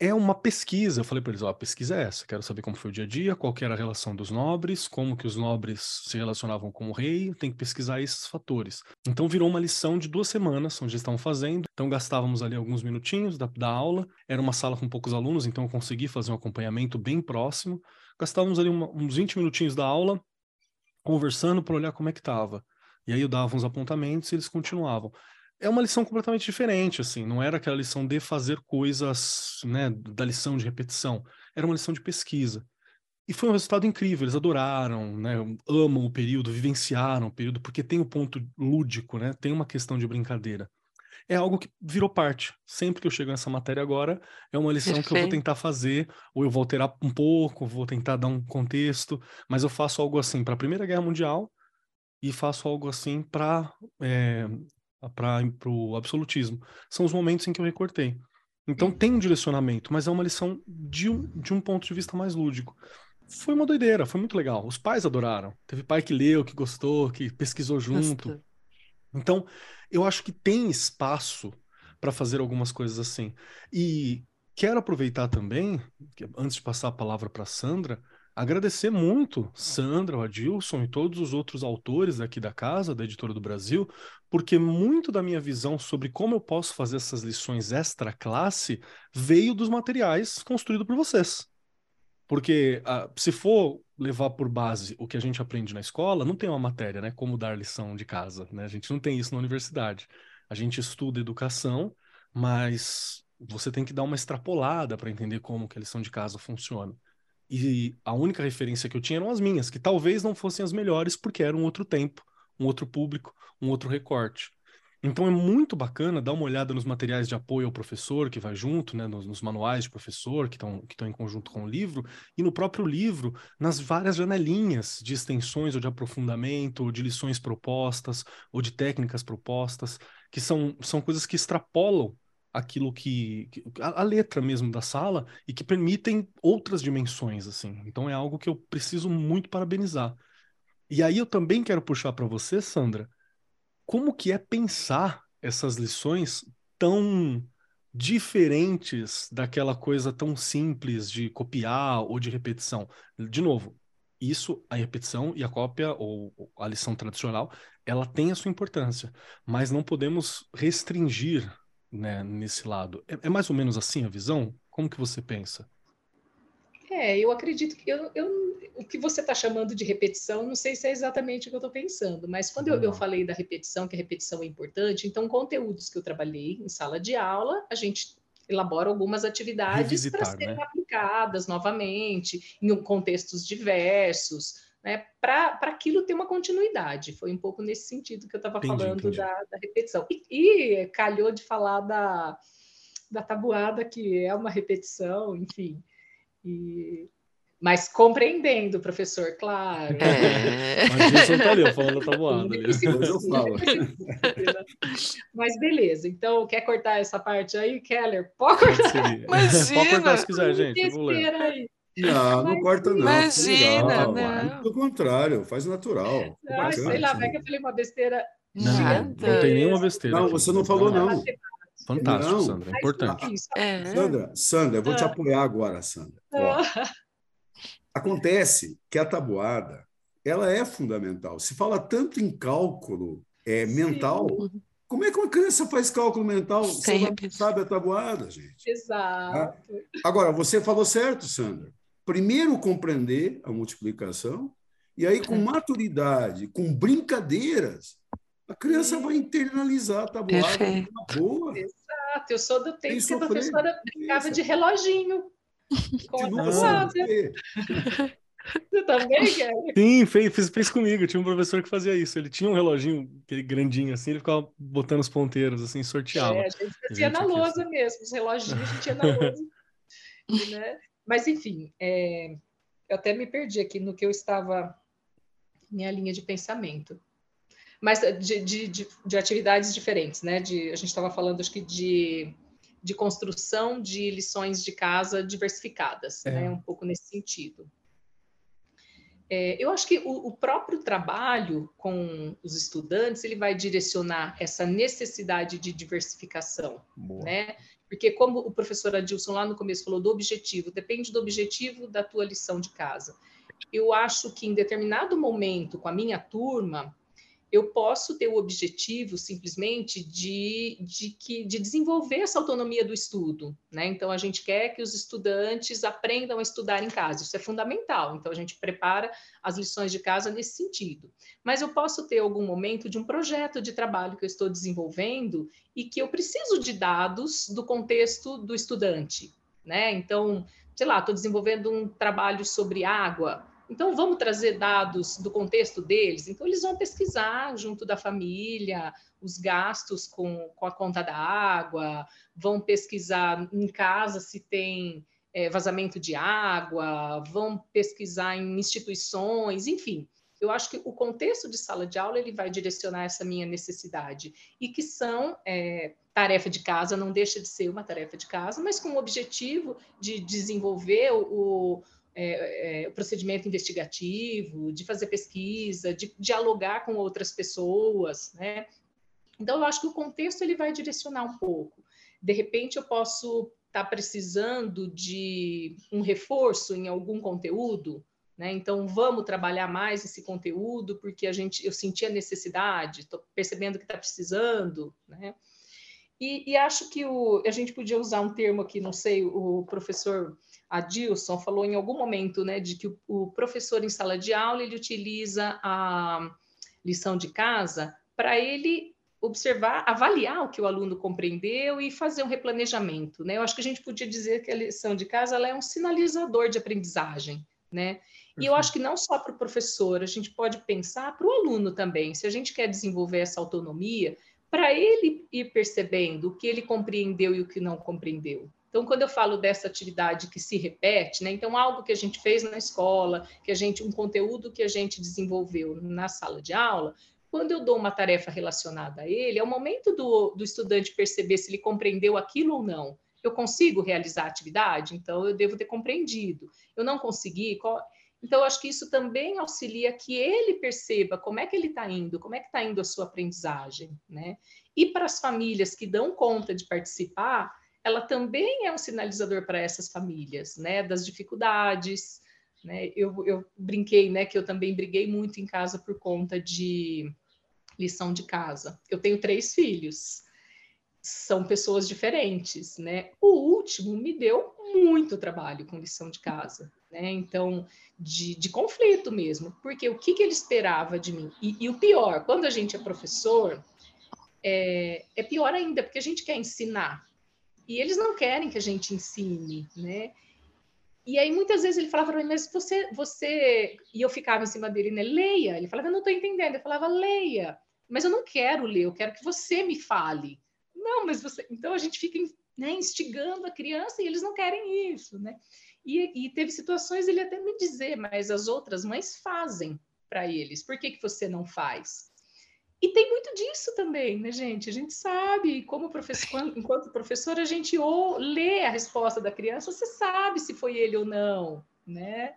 é uma pesquisa. Eu falei para eles, ó, a pesquisa é essa. Quero saber como foi o dia a dia, qual era a relação dos nobres, como que os nobres se relacionavam com o rei. Tem que pesquisar esses fatores. Então virou uma lição de duas semanas, onde eles estavam fazendo. Então gastávamos ali alguns minutinhos da, da aula. Era uma sala com poucos alunos, então eu consegui fazer um acompanhamento bem próximo. Gastávamos ali uma, uns 20 minutinhos da aula, conversando para olhar como é que estava. E aí eu dava uns apontamentos e eles continuavam é uma lição completamente diferente, assim, não era aquela lição de fazer coisas, né, da lição de repetição, era uma lição de pesquisa. E foi um resultado incrível, eles adoraram, né, amam o período, vivenciaram o período, porque tem o um ponto lúdico, né, tem uma questão de brincadeira. É algo que virou parte. Sempre que eu chego nessa matéria agora, é uma lição Perfeito. que eu vou tentar fazer, ou eu vou alterar um pouco, vou tentar dar um contexto, mas eu faço algo assim para a Primeira Guerra Mundial e faço algo assim para é, eh, para o absolutismo. São os momentos em que eu recortei. Então hum. tem um direcionamento, mas é uma lição de um, de um ponto de vista mais lúdico. Foi uma doideira, foi muito legal. Os pais adoraram. Teve pai que leu, que gostou, que pesquisou junto. Então, eu acho que tem espaço para fazer algumas coisas assim. E quero aproveitar também, antes de passar a palavra para Sandra, agradecer muito Sandra, o Adilson e todos os outros autores aqui da casa, da Editora do Brasil, porque muito da minha visão sobre como eu posso fazer essas lições extra classe veio dos materiais construídos por vocês. Porque uh, se for levar por base o que a gente aprende na escola, não tem uma matéria, né? Como dar lição de casa, né? A gente não tem isso na universidade. A gente estuda educação, mas você tem que dar uma extrapolada para entender como que a lição de casa funciona. E a única referência que eu tinha eram as minhas, que talvez não fossem as melhores, porque era um outro tempo, um outro público, um outro recorte. Então é muito bacana dar uma olhada nos materiais de apoio ao professor que vai junto, né, nos, nos manuais de professor que estão que em conjunto com o livro, e no próprio livro, nas várias janelinhas de extensões ou de aprofundamento, ou de lições propostas, ou de técnicas propostas, que são, são coisas que extrapolam aquilo que, que a, a, letra mesmo da sala e que permitem outras dimensões assim. Então é algo que eu preciso muito parabenizar. E aí eu também quero puxar para você, Sandra, como que é pensar essas lições tão diferentes daquela coisa tão simples de copiar ou de repetição. De novo, isso, a repetição e a cópia ou a lição tradicional, ela tem a sua importância, mas não podemos restringir né, nesse lado. É, é, mais ou menos assim a visão? Como que você pensa? É, eu acredito que eu, eu o que você está chamando de repetição, não sei se é exatamente o que eu estou pensando, mas quando eu, eu, falei da repetição, que a repetição é importante, então conteúdos que eu trabalhei em sala de aula, a gente elabora algumas atividades para serem né? aplicadas novamente, em contextos diversos, né, para aquilo ter uma continuidade. Foi um pouco nesse sentido que eu estava falando da, da, repetição. E, e, calhou de falar da, da tabuada, que é uma repetição, enfim. E, mas compreendendo, professor, claro. É. Mas tá ali, falando tabuada. Ali. eu falo. Mas beleza, então quer cortar essa parte aí, Keller? Pode cortar. Imagina. Pode cortar se quiser, gente. Ler. Aí. Não, não corta não. Imagina, não. Pelo contrário, faz natural. Não, sei lá, vai que eu falei uma besteira Não, não tem nenhuma besteira. Não, aqui. você não falou, não. Fantástico, Não. Sandra. É importante. É. Sandra, Sandra, eu vou te Ah. apoiar agora, Sandra. Ó, acontece que a tabuada ela é fundamental. Se fala tanto em cálculo é, mental, como é que uma criança faz cálculo mental se Sem ela não repetir. sabe a tabuada, gente? Exato. Agora, você falou certo, Sandra. Primeiro compreender a multiplicação e aí com maturidade, com brincadeiras, a criança vai internalizar a tabuada Perfeito. uma boa. Exato. Eu sou do tempo que a professora brincava de reloginho. Com a tabuada. Você também, Gary? Sim, fez, fez, fez comigo. Tinha um professor que fazia isso. Ele tinha um reloginho, aquele grandinho assim, ele ficava botando os ponteiros, assim, sorteava. É, a gente fazia Gente, na lousa mesmo, os reloginhos a gente ia na lousa. né? Mas, enfim, é, eu até me perdi aqui no que eu estava, minha linha de pensamento. Mas de, de, de, de atividades diferentes, né? De, a gente estava falando, acho que, de, de construção de lições de casa diversificadas, É. né? Um pouco nesse sentido. É, eu acho que o, o próprio trabalho com os estudantes ele vai direcionar essa necessidade de diversificação, Boa. né? Porque como o professor Adilson lá no começo falou do objetivo, depende do objetivo da tua lição de casa. Eu acho que em determinado momento com a minha turma eu posso ter o objetivo simplesmente de, de, que, de desenvolver essa autonomia do estudo. Né? Então, a gente quer que os estudantes aprendam a estudar em casa, isso é fundamental. Então, a gente prepara as lições de casa nesse sentido. Mas eu posso ter algum momento de um projeto de trabalho que eu estou desenvolvendo e que eu preciso de dados do contexto do estudante. Né? Então, sei lá, estou desenvolvendo um trabalho sobre água. Então, vamos trazer dados do contexto deles. Então, eles vão pesquisar junto da família os gastos com, com a conta da água, vão pesquisar em casa se tem é, vazamento de água, vão pesquisar em instituições, enfim. Eu acho que o contexto de sala de aula ele vai direcionar essa minha necessidade e que são é, tarefa de casa, não deixa de ser uma tarefa de casa, mas com o objetivo de desenvolver o, é, é, procedimento investigativo, de fazer pesquisa, de dialogar com outras pessoas, né? Então, eu acho que o contexto ele vai direcionar um pouco. De repente, eu posso estar tá precisando de um reforço em algum conteúdo, né? Então, vamos trabalhar mais esse conteúdo, porque a gente, eu senti a necessidade, estou percebendo que está precisando, né? E, e, acho que o, a gente podia usar um termo aqui, não sei, o professor Adilson falou em algum momento, né, de que o, o professor em sala de aula ele utiliza a lição de casa para ele observar, avaliar o que o aluno compreendeu e fazer um replanejamento, né? Eu acho que a gente podia dizer que a lição de casa ela é um sinalizador de aprendizagem, né? E eu acho que não só para o professor, a gente pode pensar para o aluno também. Se a gente quer desenvolver essa autonomia, para ele ir percebendo o que ele compreendeu e o que não compreendeu. Então, quando eu falo dessa atividade que se repete, né? Então, algo que a gente fez na escola, que a gente, um conteúdo que a gente desenvolveu na sala de aula, quando eu dou uma tarefa relacionada a ele, é o momento do, do estudante perceber se ele compreendeu aquilo ou não. Eu consigo realizar a atividade? Então, eu devo ter compreendido. Eu não consegui? Qual... Então, acho que isso também auxilia que ele perceba como é que ele está indo, como é que está indo a sua aprendizagem, né? E para as famílias que dão conta de participar, ela também é um sinalizador para essas famílias, né? Das dificuldades, né? Eu, eu brinquei, né? Que eu também briguei muito em casa por conta de lição de casa. Eu tenho três filhos, são pessoas diferentes, né? O último me deu muito trabalho com lição de casa, né? Então, de, de conflito mesmo, porque o que, que ele esperava de mim? E, e o pior, quando a gente é professor, é, é pior ainda, porque a gente quer ensinar, e eles não querem que a gente ensine, né? E aí muitas vezes ele falava para mim, mas você, você, e eu ficava em cima dele, né? Leia. Ele falava, eu não estou entendendo. Eu falava, leia. Mas eu não quero ler, eu quero que você me fale. Não, mas você. Então a gente fica né, instigando a criança e eles não querem isso, né? E, e teve situações ele até me dizer, mas as outras mães fazem para eles. Por que, que você não faz? E tem muito disso também, né, gente? A gente sabe, como professor, enquanto professor, a gente ou lê a resposta da criança, você sabe se foi ele ou não, né?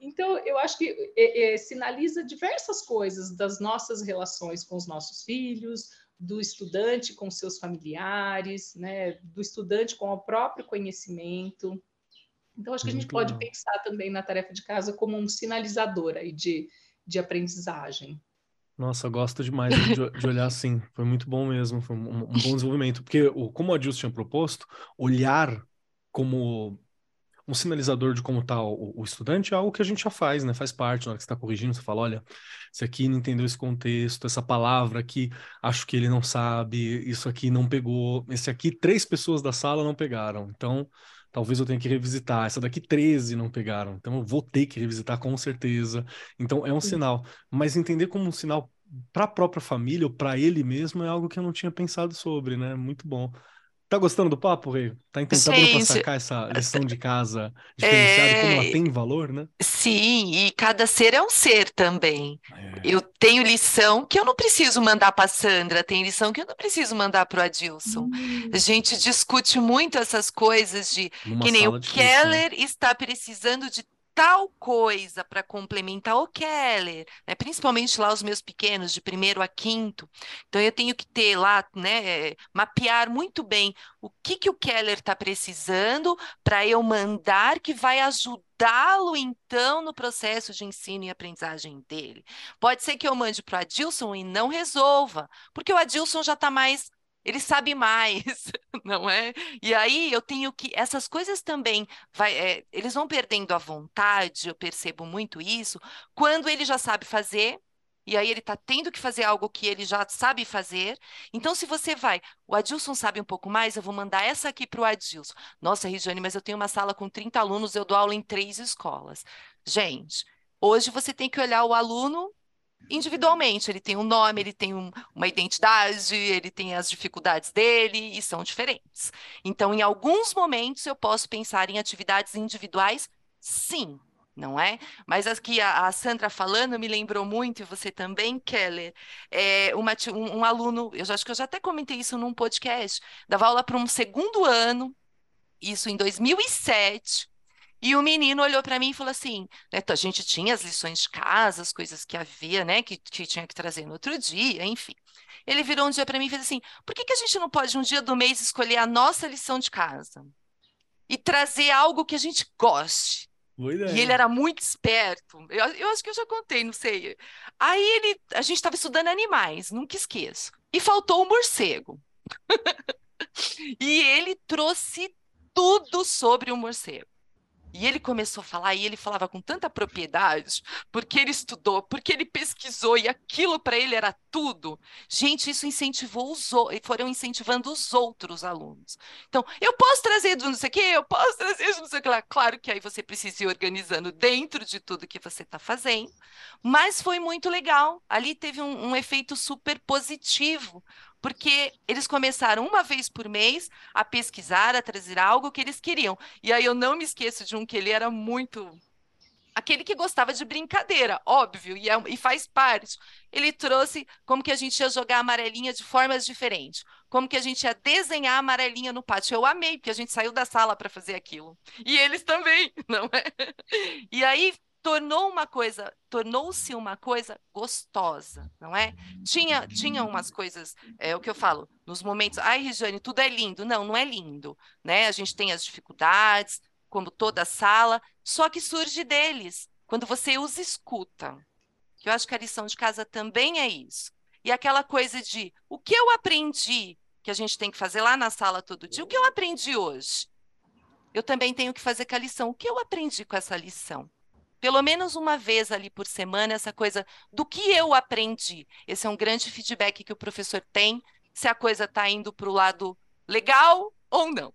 Então, eu acho que é, é, sinaliza diversas coisas das nossas relações com os nossos filhos, do estudante com seus familiares, né, do estudante com o próprio conhecimento. Então, acho que a gente pode pensar também na tarefa de casa como um sinalizador aí de, de aprendizagem. Nossa, gosto demais de, de, olhar assim. Foi muito bom mesmo, foi um, um bom desenvolvimento. Porque, o, como o Adilson tinha proposto, olhar como um sinalizador de como está o, o, estudante é algo que a gente já faz, né? Faz parte, na hora que você está corrigindo, você fala, olha, esse aqui não entendeu esse contexto, essa palavra aqui, acho que ele não sabe, isso aqui não pegou, esse aqui, três pessoas da sala não pegaram, então talvez eu tenha que revisitar, essa daqui 13 não pegaram, então eu vou ter que revisitar com certeza. Então é um sinal, mas entender como um sinal para a própria família ou para ele mesmo é algo que eu não tinha pensado sobre, né? Muito bom. Tá gostando do papo, Rei? Tá tentando Gente, sacar essa lição de casa diferenciada é... como ela é, tem valor, né? Sim, e cada ser é um ser também. É. Eu tenho lição que eu não preciso mandar para Sandra, tem lição que eu não preciso mandar para o Adilson. Hum. A gente discute muito essas coisas de Numa que nem o Keller está precisando de tal coisa para complementar o Keller, né? principalmente lá os meus pequenos, de primeiro a quinto. Então, eu tenho que ter lá, né, mapear muito bem o que, que o Keller está precisando para eu mandar que vai ajudá-lo, então, no processo de ensino e aprendizagem dele. Pode ser que eu mande para o Adilson e não resolva, porque o Adilson já está mais ele sabe mais, não é? E aí eu tenho que essas coisas também vai, é, eles vão perdendo a vontade, eu percebo muito isso, quando ele já sabe fazer. E aí ele está tendo que fazer algo que ele já sabe fazer. Então, se você vai, o Adilson sabe um pouco mais, eu vou mandar essa aqui para o Adilson. Nossa, Regiane, mas eu tenho uma sala com 30 alunos, eu dou aula em três escolas. Gente, hoje você tem que olhar o aluno individualmente. Ele tem um nome, ele tem um, uma identidade, ele tem as dificuldades dele e são diferentes. Então, em alguns momentos, eu posso pensar em atividades individuais, sim. Não é? Mas aqui a, a Sandra falando me lembrou muito, e você também, Keller, é, uma, um, um aluno, eu já, acho que eu já até comentei isso num podcast, dava aula para um segundo ano, isso em 2007, e o menino olhou para mim e falou assim: né, a gente tinha as lições de casa, as coisas que havia, né, que, que tinha que trazer no outro dia, enfim. Ele virou um dia para mim e fez assim: por que, que a gente não pode um dia do mês escolher a nossa lição de casa e trazer algo que a gente goste? E ele era muito esperto. Eu, eu, acho que eu já contei, não sei. Aí ele, a gente estava estudando animais, nunca esqueço. E faltou o morcego. e ele trouxe tudo sobre o morcego. E ele começou a falar, e ele falava com tanta propriedade, porque ele estudou, porque ele pesquisou, e aquilo para ele era tudo. Gente, isso incentivou os outros, foram incentivando os outros alunos. Então, eu posso trazer do não sei o quê, eu posso trazer do não sei o que lá. Claro que aí você precisa ir organizando dentro de tudo que você está fazendo, mas foi muito legal. Ali teve um, um efeito super positivo, porque eles começaram uma vez por mês a pesquisar, a trazer algo que eles queriam. E aí eu não me esqueço de um que ele era muito aquele que gostava de brincadeira, óbvio, e, é, e, faz parte. Ele trouxe como que a gente ia jogar amarelinha de formas diferentes, como que a gente ia desenhar amarelinha no pátio. Eu amei, porque a gente saiu da sala para fazer aquilo. E eles também, não é? E aí tornou uma coisa, tornou-se uma coisa gostosa, não é? Tinha, tinha umas coisas, é o que eu falo, nos momentos, ai, Regiane, tudo é lindo. Não, não é lindo, né? A gente tem as dificuldades, como toda sala, só que surge deles, quando você os escuta. Eu acho que a lição de casa também é isso. E aquela coisa de o que eu aprendi, que a gente tem que fazer lá na sala todo dia, o que eu aprendi hoje? Eu também tenho que fazer com a lição. O que eu aprendi com essa lição? Pelo menos uma vez ali por semana, essa coisa do que eu aprendi. Esse é um grande feedback que o professor tem, se a coisa está indo para o lado legal ou não.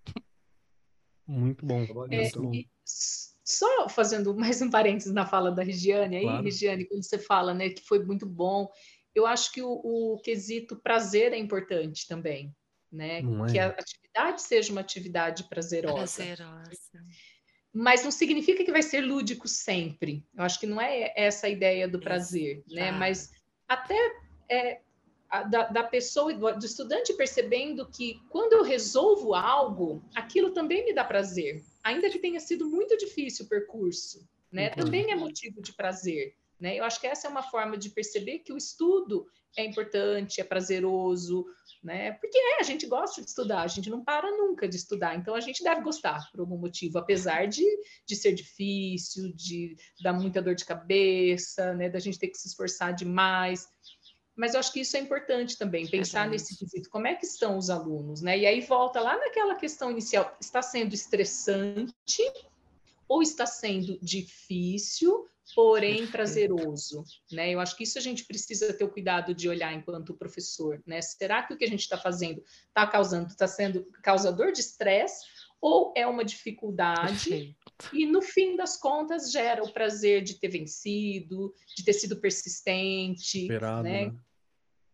Muito bom. É, só fazendo mais um parênteses na fala da Regiane, aí, claro. Regiane, quando você fala né, que foi muito bom, eu acho que o, o quesito prazer é importante também, né? É? Que a atividade seja uma atividade prazerosa. Prazerosa mas não significa que vai ser lúdico sempre. Eu acho que não é essa a ideia do prazer, né? Mas até é, a, da, da, pessoa, do, do estudante percebendo que quando eu resolvo algo, aquilo também me dá prazer, ainda que tenha sido muito difícil o percurso. né? Também é motivo de prazer. Né? Eu acho que essa é uma forma de perceber que o estudo é importante, é prazeroso, né? Porque é, a gente gosta de estudar, a gente não para nunca de estudar, então a gente deve gostar por algum motivo, apesar de, de ser difícil, de dar muita dor de cabeça, né? Da gente ter que se esforçar demais. Mas eu acho que isso é importante também, pensar nesse quesito, como é que estão os alunos, né? E aí volta lá naquela questão inicial, está sendo estressante ou está sendo difícil porém prazeroso, né? Eu acho que isso a gente precisa ter o cuidado de olhar enquanto professor, né? Será que o que a gente está fazendo está causando, está sendo causador de estresse ou é uma dificuldade Perfeito. e no fim das contas gera o prazer de ter vencido, de ter sido persistente, Superado, né? né?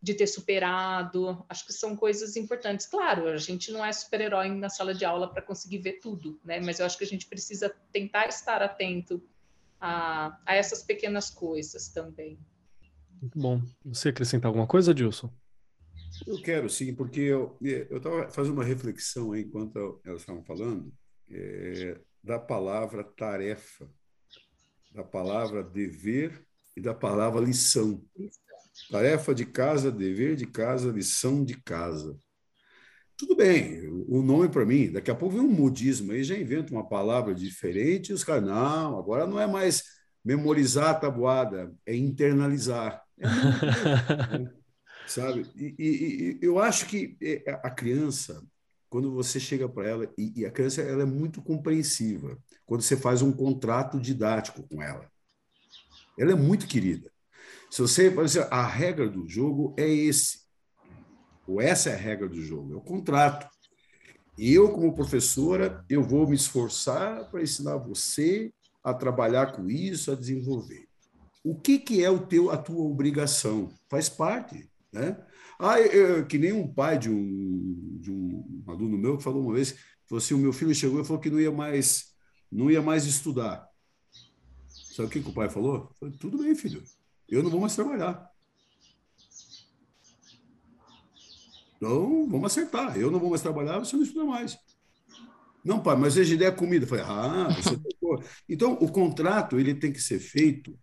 de ter superado. Acho que são coisas importantes. Claro, a gente não é super-herói na sala de aula para conseguir ver tudo, né? Mas eu acho que a gente precisa tentar estar atento a, a essas pequenas coisas também. Muito bom. Você acrescentar alguma coisa, Dilson? Eu quero, sim, porque eu estava fazendo uma reflexão aí, enquanto elas estavam falando, é, da palavra tarefa, da palavra dever e da palavra lição. Tarefa de casa, dever de casa, lição de casa. Tudo bem, o nome para mim, daqui a pouco vem um modismo aí, já inventa uma palavra diferente, e os caras, não, agora não é mais memorizar a tabuada, é internalizar. É né? sabe? E, e, e, eu acho que é, a criança, quando você chega para ela, e, e, a criança ela é muito compreensiva, quando você faz um contrato didático com ela. Ela é muito querida. Se você, exemplo, a regra do jogo é esse ou essa é a regra do jogo, é o contrato. Eu, como professora, eu vou me esforçar para ensinar você a trabalhar com isso, a desenvolver. O que, que é o teu, a tua obrigação? Faz parte, né? Ah, eu, que nem um pai de um, de um aluno meu que falou uma vez, falou assim, o meu filho chegou e falou que não ia mais, não ia mais estudar. Sabe o que, que o pai falou? Falei, Tudo bem, filho, eu não vou mais trabalhar. Então, vamos acertar. Eu não vou mais trabalhar, você não estuda mais. Não, pai, mas a ideia é comida. Eu falei, ah, você Então, o contrato ele tem que ser feito,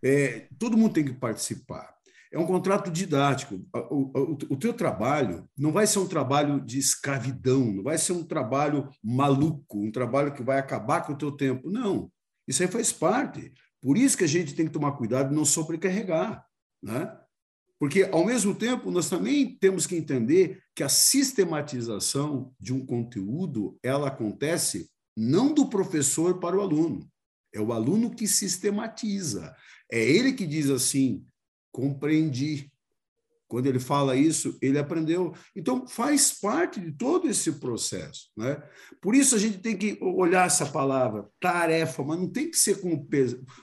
é, todo mundo tem que participar. É um contrato didático. O, o, o teu trabalho não vai ser um trabalho de escravidão, não vai ser um trabalho maluco, um trabalho que vai acabar com o teu tempo. Não, isso aí faz parte. Por isso que a gente tem que tomar cuidado de não sobrecarregar. Né? Porque, ao mesmo tempo, nós também temos que entender que a sistematização de um conteúdo ela acontece não do professor para o aluno. É o aluno que sistematiza. É ele que diz assim: compreendi. Quando ele fala isso, ele aprendeu. Então, faz parte de todo esse processo. Né? Por isso, a gente tem que olhar essa palavra, tarefa, mas não tem que ser com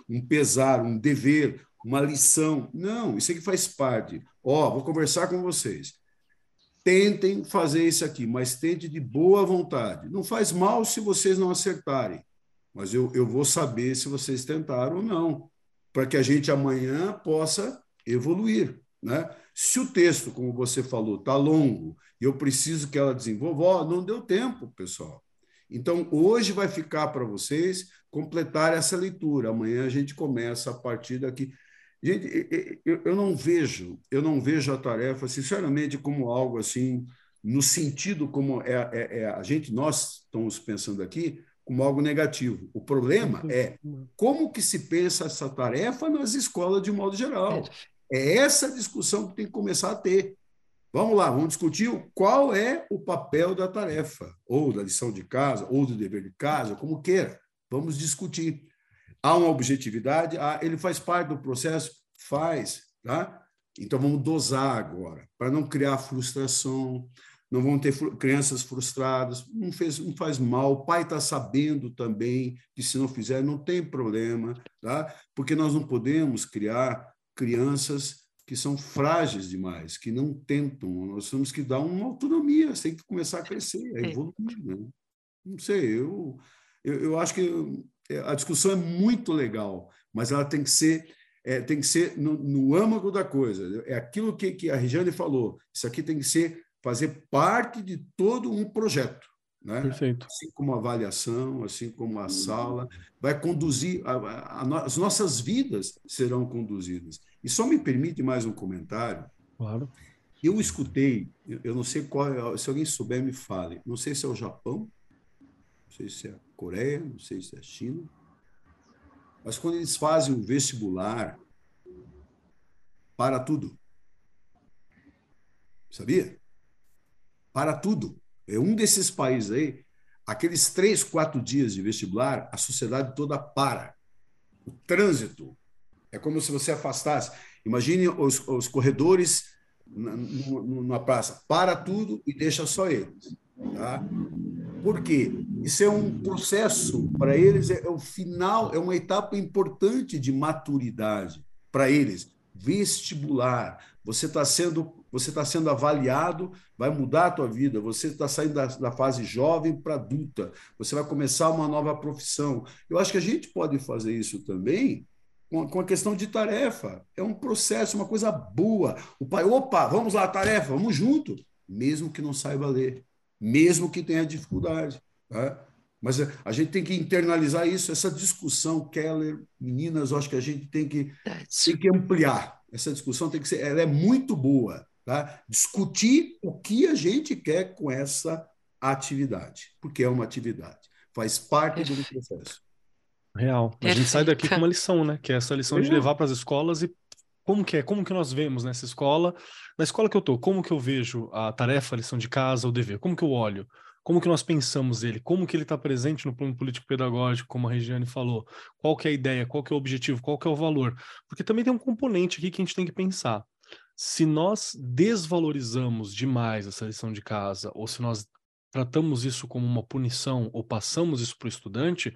um pesar, um dever, uma lição. Não, isso aqui faz parte. Ó, oh, vou conversar com vocês. Tentem fazer isso aqui, mas tente de boa vontade. Não faz mal se vocês não acertarem, mas eu, eu vou saber se vocês tentaram ou não, para que a gente amanhã possa evoluir. Né? Se o texto, como você falou, está longo e eu preciso que ela desenvolva, não deu tempo, pessoal. Então, hoje vai ficar para vocês completar essa leitura. Amanhã a gente começa a partir daqui. Gente, eu não vejo, eu não vejo a tarefa, sinceramente, como algo assim, no sentido como é, é, é, a gente, nós estamos pensando aqui, como algo negativo. O problema é como que se pensa essa tarefa nas escolas de modo geral. É essa discussão que tem que começar a ter. Vamos lá, vamos discutir qual é o papel da tarefa, ou da lição de casa, ou do dever de casa, como queira. Vamos discutir. Há uma objetividade? Ah, ele faz parte do processo? Faz, tá? Então vamos dosar agora, para não criar frustração, não vão ter crianças frustradas, não, fez, não faz mal, o pai está sabendo também que se não fizer não tem problema, tá? porque nós não podemos criar crianças que são frágeis demais, que não tentam, nós temos que dar uma autonomia, tem que começar a crescer, a evoluir. Né? Não sei, eu, eu, eu acho que é, a discussão é muito legal, mas ela tem que ser é, tem que ser no, no, âmago da coisa. É aquilo que, que a Regiane falou. Isso aqui tem que ser fazer parte de todo um projeto. Né? Perfeito. Assim como a avaliação, assim como a sala, vai conduzir, a, a, a, as nossas vidas serão conduzidas. E só me permite mais um comentário. Claro. Eu escutei, eu não sei qual, se alguém souber, me fale. Não sei se é o Japão, não sei se é Coreia, não sei se é a China. Mas quando eles fazem o vestibular, para tudo. Sabia? Para tudo. É um desses países aí, aqueles três, quatro dias de vestibular, a sociedade toda para. O trânsito. É como se você afastasse. Imagine os, os corredores na, numa praça. Para tudo e deixa só eles. Tá? Por quê? Isso é um processo, para eles é, é o final, é uma etapa importante de maturidade para eles. Vestibular. Você está sendo, você está sendo avaliado, vai mudar a tua vida. Você está saindo da, da fase jovem para adulta. Você vai começar uma nova profissão. Eu acho que a gente pode fazer isso também com a questão de tarefa. É um processo, uma coisa boa. O pai, opa, vamos lá, tarefa, vamos junto, mesmo que não saiba ler, mesmo que tenha dificuldade. Tá? Mas a gente tem que internalizar isso, essa discussão, Keller, meninas, eu acho que a gente tem que, tem que ampliar. Essa discussão tem que ser, ela é muito boa. Tá? Discutir o que a gente quer com essa atividade, porque é uma atividade, faz parte do processo. Real. A gente sai daqui com uma lição, né? Que é essa lição de levar para as escolas e como que é, como que nós vemos nessa escola, na escola que eu tô, como que eu vejo a tarefa, a lição de casa, o dever, como que eu olho, como que nós pensamos ele, como que ele está presente no plano político pedagógico, como a Regiane falou, qual que é a ideia, qual que é o objetivo, qual que é o valor, porque também tem um componente aqui que a gente tem que pensar. Se nós desvalorizamos demais essa lição de casa, ou se nós tratamos isso como uma punição, ou passamos isso para o estudante,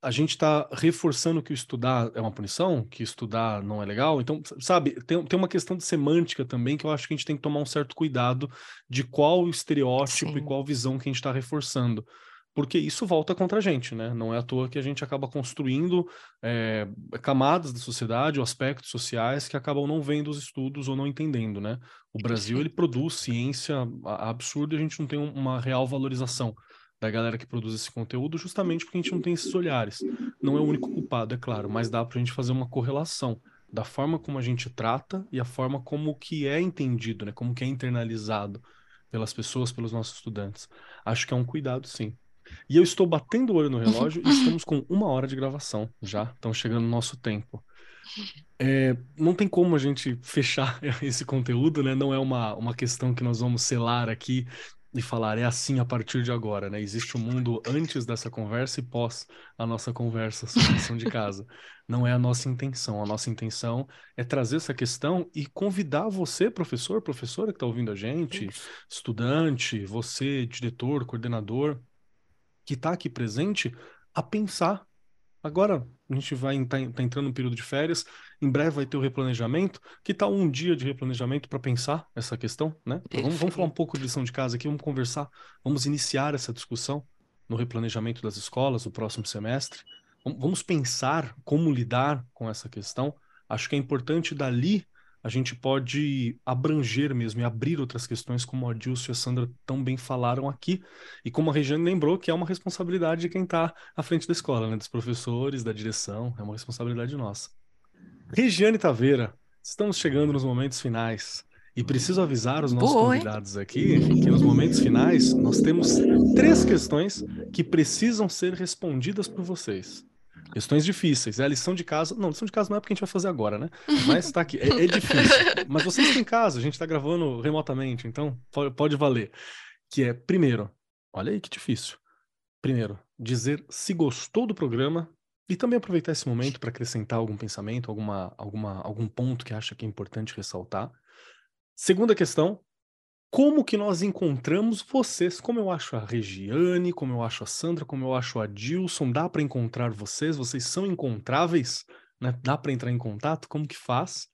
a gente está reforçando que o estudar é uma punição, que estudar não é legal. Então, sabe, tem, tem uma questão de semântica também que eu acho que a gente tem que tomar um certo cuidado de qual estereótipo Sim. e qual visão que a gente está reforçando. Porque isso volta contra a gente, né? Não é à toa que a gente acaba construindo é, camadas da sociedade ou aspectos sociais que acabam não vendo os estudos ou não entendendo, né? O Brasil, ele produz ciência absurda e a gente não tem uma real valorização da galera que produz esse conteúdo, justamente porque a gente não tem esses olhares. Não é o único culpado, é claro, mas dá para a gente fazer uma correlação da forma como a gente trata e a forma como que é entendido, né? Como que é internalizado pelas pessoas, pelos nossos estudantes. Acho que é um cuidado, sim. E eu estou batendo o olho no relógio e estamos com uma hora de gravação já. Estamos chegando no nosso tempo. É, não tem como a gente fechar esse conteúdo, né? Não é uma, uma questão que nós vamos selar aqui e falar é assim a partir de agora, né? Existe um mundo antes dessa conversa e pós a nossa conversa sobre lição de casa. Não é a nossa intenção. A nossa intenção é trazer essa questão e convidar você, professor, professora que está ouvindo a gente, estudante, você, diretor, coordenador, que está aqui presente, a pensar Agora a gente vai estar tá, tá entrando no período de férias, em breve vai ter o replanejamento. Que tal um dia de replanejamento para pensar essa questão, né? Então, vamos, vamos, falar um pouco de lição de casa aqui, vamos conversar, vamos iniciar essa discussão no replanejamento das escolas no próximo semestre. Vamos pensar como lidar com essa questão. Acho que é importante dali a gente pode abranger mesmo e abrir outras questões, como a Dilson e a Sandra tão bem falaram aqui, e como a Regiane lembrou, que é uma responsabilidade de quem está à frente da escola, né? dos professores, da direção, é uma responsabilidade nossa. Regiane Taveira, estamos chegando nos momentos finais. E preciso avisar os nossos Boa, convidados aqui que nos momentos finais nós temos três questões que precisam ser respondidas por vocês. Questões difíceis. É a lição de casa. Não, lição de casa não é porque a gente vai fazer agora, né? Mas tá aqui. É, é difícil. Mas vocês têm casa, a gente tá gravando remotamente, então pode, pode valer. Que é, primeiro, olha aí que difícil. Primeiro, dizer se gostou do programa e também aproveitar esse momento para acrescentar algum pensamento, alguma, alguma, algum ponto que acha que é importante ressaltar. Segunda questão, como que nós encontramos vocês, como eu acho a Regiane, como eu acho a Sandra, como eu acho a Dilson, dá para encontrar vocês? Vocês são encontráveis? Né? Dá para entrar em contato? Como que faz?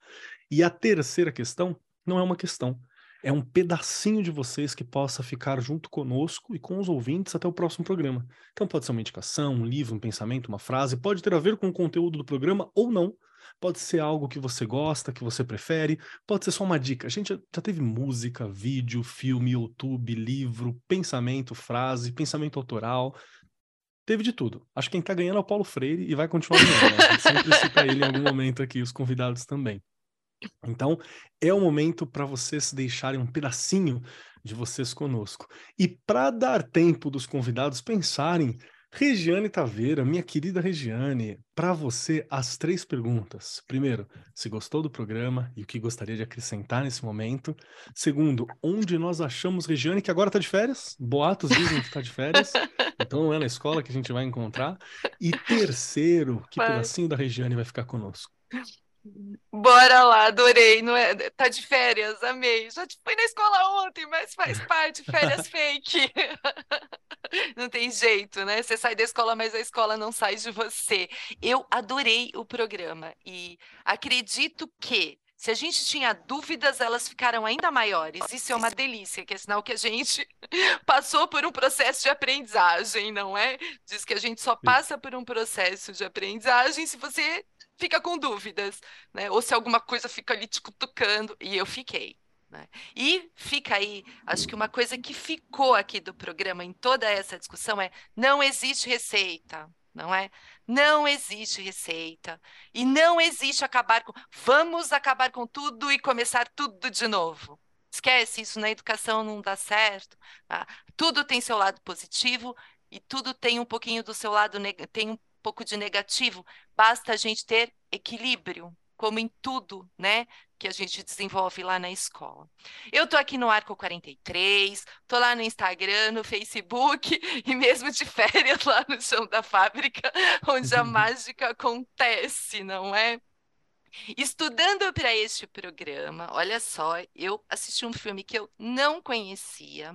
E a terceira questão não é uma questão, é um pedacinho de vocês que possa ficar junto conosco e com os ouvintes até o próximo programa. Então pode ser uma indicação, um livro, um pensamento, uma frase, pode ter a ver com o conteúdo do programa ou não. Pode ser algo que você gosta, que você prefere, pode ser só uma dica. A gente já teve música, vídeo, filme, YouTube, livro, pensamento, frase, pensamento autoral. Teve de tudo. Acho que quem tá ganhando é o Paulo Freire e vai continuar ganhando. Né? A gente sempre cita ele em algum momento aqui, os convidados também. Então, é o momento para vocês deixarem um pedacinho de vocês conosco. E para dar tempo dos convidados pensarem, Regiane Taveira, minha querida Regiane, para você as três perguntas. Primeiro, se gostou do programa e o que gostaria de acrescentar nesse momento. Segundo, onde nós achamos Regiane, que agora está de férias? Boatos dizem que está de férias, então não é na escola que a gente vai encontrar. E terceiro, que pedacinho da Regiane vai ficar conosco? Bora lá, adorei. Não é, tá de férias, amei. Já fui na escola ontem, mas faz parte, férias fake. Não tem jeito, né? Você sai da escola, mas a escola não sai de você. Eu adorei o programa e acredito que se a gente tinha dúvidas, elas ficaram ainda maiores. Isso é uma delícia, que é sinal que a gente passou por um processo de aprendizagem, não é? Diz que a gente só passa por um processo de aprendizagem se você fica com dúvidas, né? Ou se alguma coisa fica ali te cutucando, e eu fiquei. Né? E fica aí, acho que uma coisa que ficou aqui do programa em toda essa discussão é: não existe receita, não é? Não existe receita. E não existe acabar com. Vamos acabar com tudo e começar tudo de novo. Esquece isso, na educação não dá certo. Tá? Tudo tem seu lado positivo e tudo tem um pouquinho do seu lado, tem pouco de negativo, basta a gente ter equilíbrio, como em tudo, né, que a gente desenvolve lá na escola. Eu tô aqui no Arco 43, tô lá no Instagram, no Facebook e mesmo de férias lá no chão da fábrica, onde a mágica acontece, não é? Estudando para este programa, olha só, eu assisti um filme que eu não conhecia.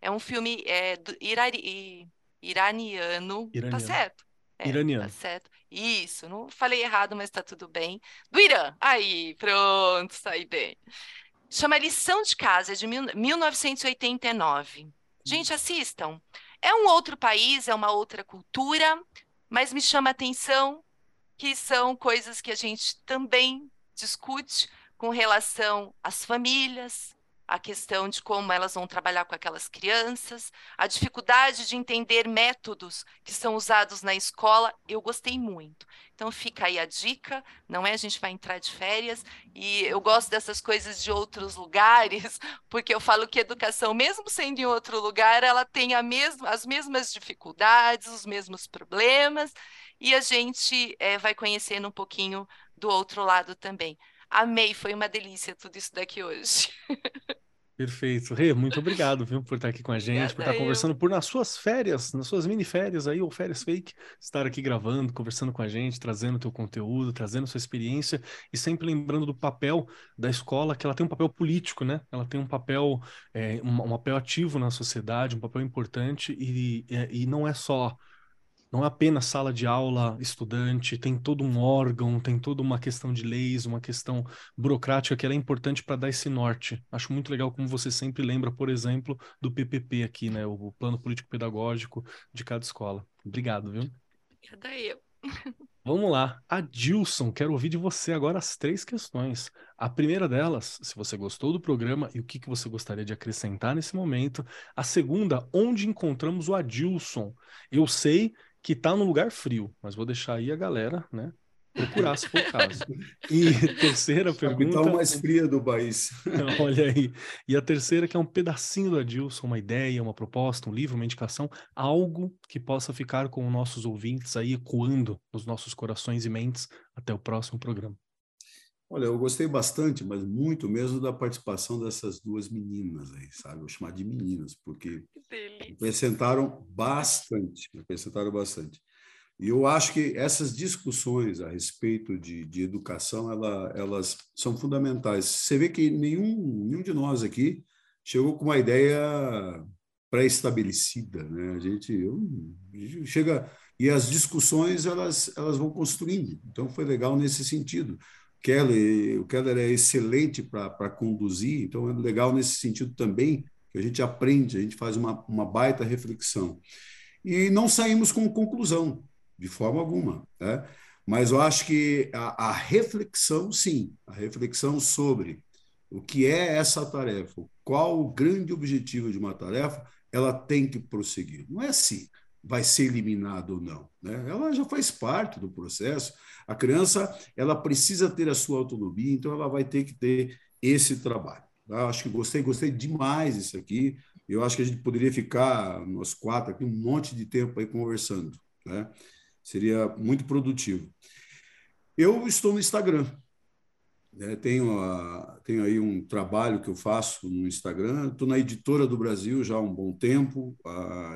É um filme é, do irani, iraniano, tá iraniano, tá certo? É, Iraniano. Tá certo. Isso, não falei errado, mas tá tudo bem. Do Irã. Aí, pronto, saí bem. Chama Lição de Casa, é de mil, 1989. Gente, assistam. É um outro país, é uma outra cultura, mas me chama a atenção que são coisas que a gente também discute com relação às famílias, a questão de como elas vão trabalhar com aquelas crianças, a dificuldade de entender métodos que são usados na escola, eu gostei muito. Então fica aí a dica, não é? A gente vai entrar de férias e eu gosto dessas coisas de outros lugares, porque eu falo que educação, mesmo sendo em outro lugar, ela tem a mesma, as mesmas dificuldades, os mesmos problemas, e a gente é, vai conhecendo um pouquinho do outro lado também. Amei, foi uma delícia tudo isso daqui hoje. Perfeito. Rê, muito obrigado, viu, por estar aqui com a gente, Obrigada por estar conversando, por nas suas férias, nas suas mini férias aí, ou férias fake, estar aqui gravando, conversando com a gente, trazendo o teu conteúdo, trazendo sua experiência e sempre lembrando do papel da escola, que ela tem um papel político, né? Ela tem um papel, é, um, um papel ativo na sociedade, um papel importante e, e, e não é só não é apenas sala de aula, estudante, tem todo um órgão, tem toda uma questão de leis, uma questão burocrática que é importante para dar esse norte. Acho muito legal como você sempre lembra, por exemplo, do PPP aqui, né, o Plano Político Pedagógico de cada escola. Obrigado, viu? Obrigada eu. Vamos lá. Adilson, quero ouvir de você agora as três questões. A primeira delas, se você gostou do programa e o que, que você gostaria de acrescentar nesse momento. A segunda, onde encontramos o Adilson? Eu sei que está num lugar frio, mas vou deixar aí a galera, né? Procurar se for o caso. E terceira pergunta. Capital mais fria do país. Olha aí. E a terceira, que é um pedacinho do Adilson, uma ideia, uma proposta, um livro, uma indicação, algo que possa ficar com os nossos ouvintes aí ecoando nos nossos corações e mentes até o próximo programa. Olha, eu gostei bastante, mas muito mesmo da participação dessas duas meninas aí, sabe? Vou chamar de meninas, porque acrescentaram bastante, acrescentaram bastante. E eu acho que essas discussões a respeito de, de educação, ela, elas são fundamentais. Você vê que nenhum, nenhum de nós aqui chegou com uma ideia pré-estabelecida, né? A gente, eu, chega e as discussões elas elas vão construindo. Então foi legal nesse sentido Keller, o Keller é excelente para conduzir, então é legal nesse sentido também, que a gente aprende, a gente faz uma, uma baita reflexão. E não saímos com conclusão, de forma alguma. Né? Mas eu acho que a, a reflexão, sim, a reflexão sobre o que é essa tarefa, qual o grande objetivo de uma tarefa, ela tem que prosseguir. Não é assim, vai ser eliminado ou não. Né? Ela já faz parte do processo. A criança ela precisa ter a sua autonomia, então ela vai ter que ter esse trabalho. Eu acho que gostei, gostei demais disso aqui. Eu acho que a gente poderia ficar nós quatro aqui um monte de tempo aí conversando, né? Seria muito produtivo. Eu estou no Instagram. Né? Tenho, a, tenho aí um trabalho que eu faço no Instagram. Estou na editora do Brasil já há um bom tempo,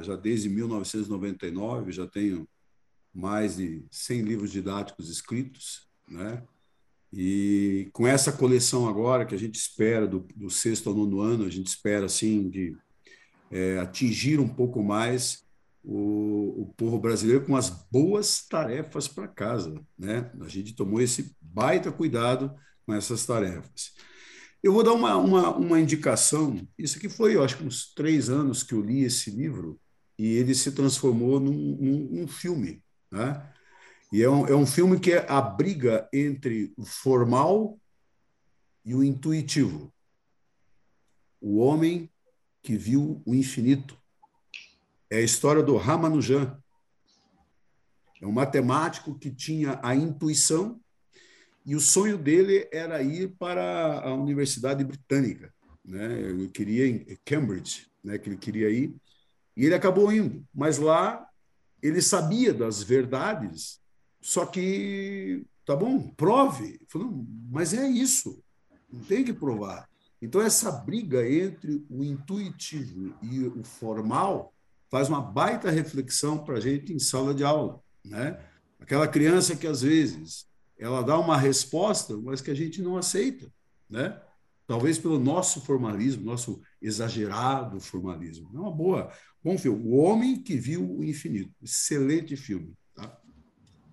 já desde 1999, já tenho mais de 100 livros didáticos escritos, né? E com essa coleção agora que a gente espera do, do sexto ao nono ano, a gente espera assim de é, atingir um pouco mais o, o povo brasileiro com as boas tarefas para casa, né? A gente tomou esse baita cuidado com essas tarefas. Eu vou dar uma, uma, uma indicação. Isso aqui foi, eu acho, uns três anos que eu li esse livro e ele se transformou num, num, num filme, né? E é um, é um filme que é a briga entre o formal e o intuitivo. O homem que viu o infinito. É a história do Ramanujan. É um matemático que tinha a intuição e o sonho dele era ir para a Universidade Britânica. Né? Ele queria em Cambridge, né? que ele queria ir. E ele acabou indo. Mas lá ele sabia das verdades, só que, tá bom, prove. Falou, mas é isso, não tem que provar. Então, essa briga entre o intuitivo e o formal faz uma baita reflexão para a gente em sala de aula. Né? Aquela criança que, às vezes, ela dá uma resposta, mas que a gente não aceita. Né? Talvez pelo nosso formalismo, nosso exagerado formalismo. É uma boa. Bom filme. O Homem que Viu o Infinito. Excelente filme. Tá?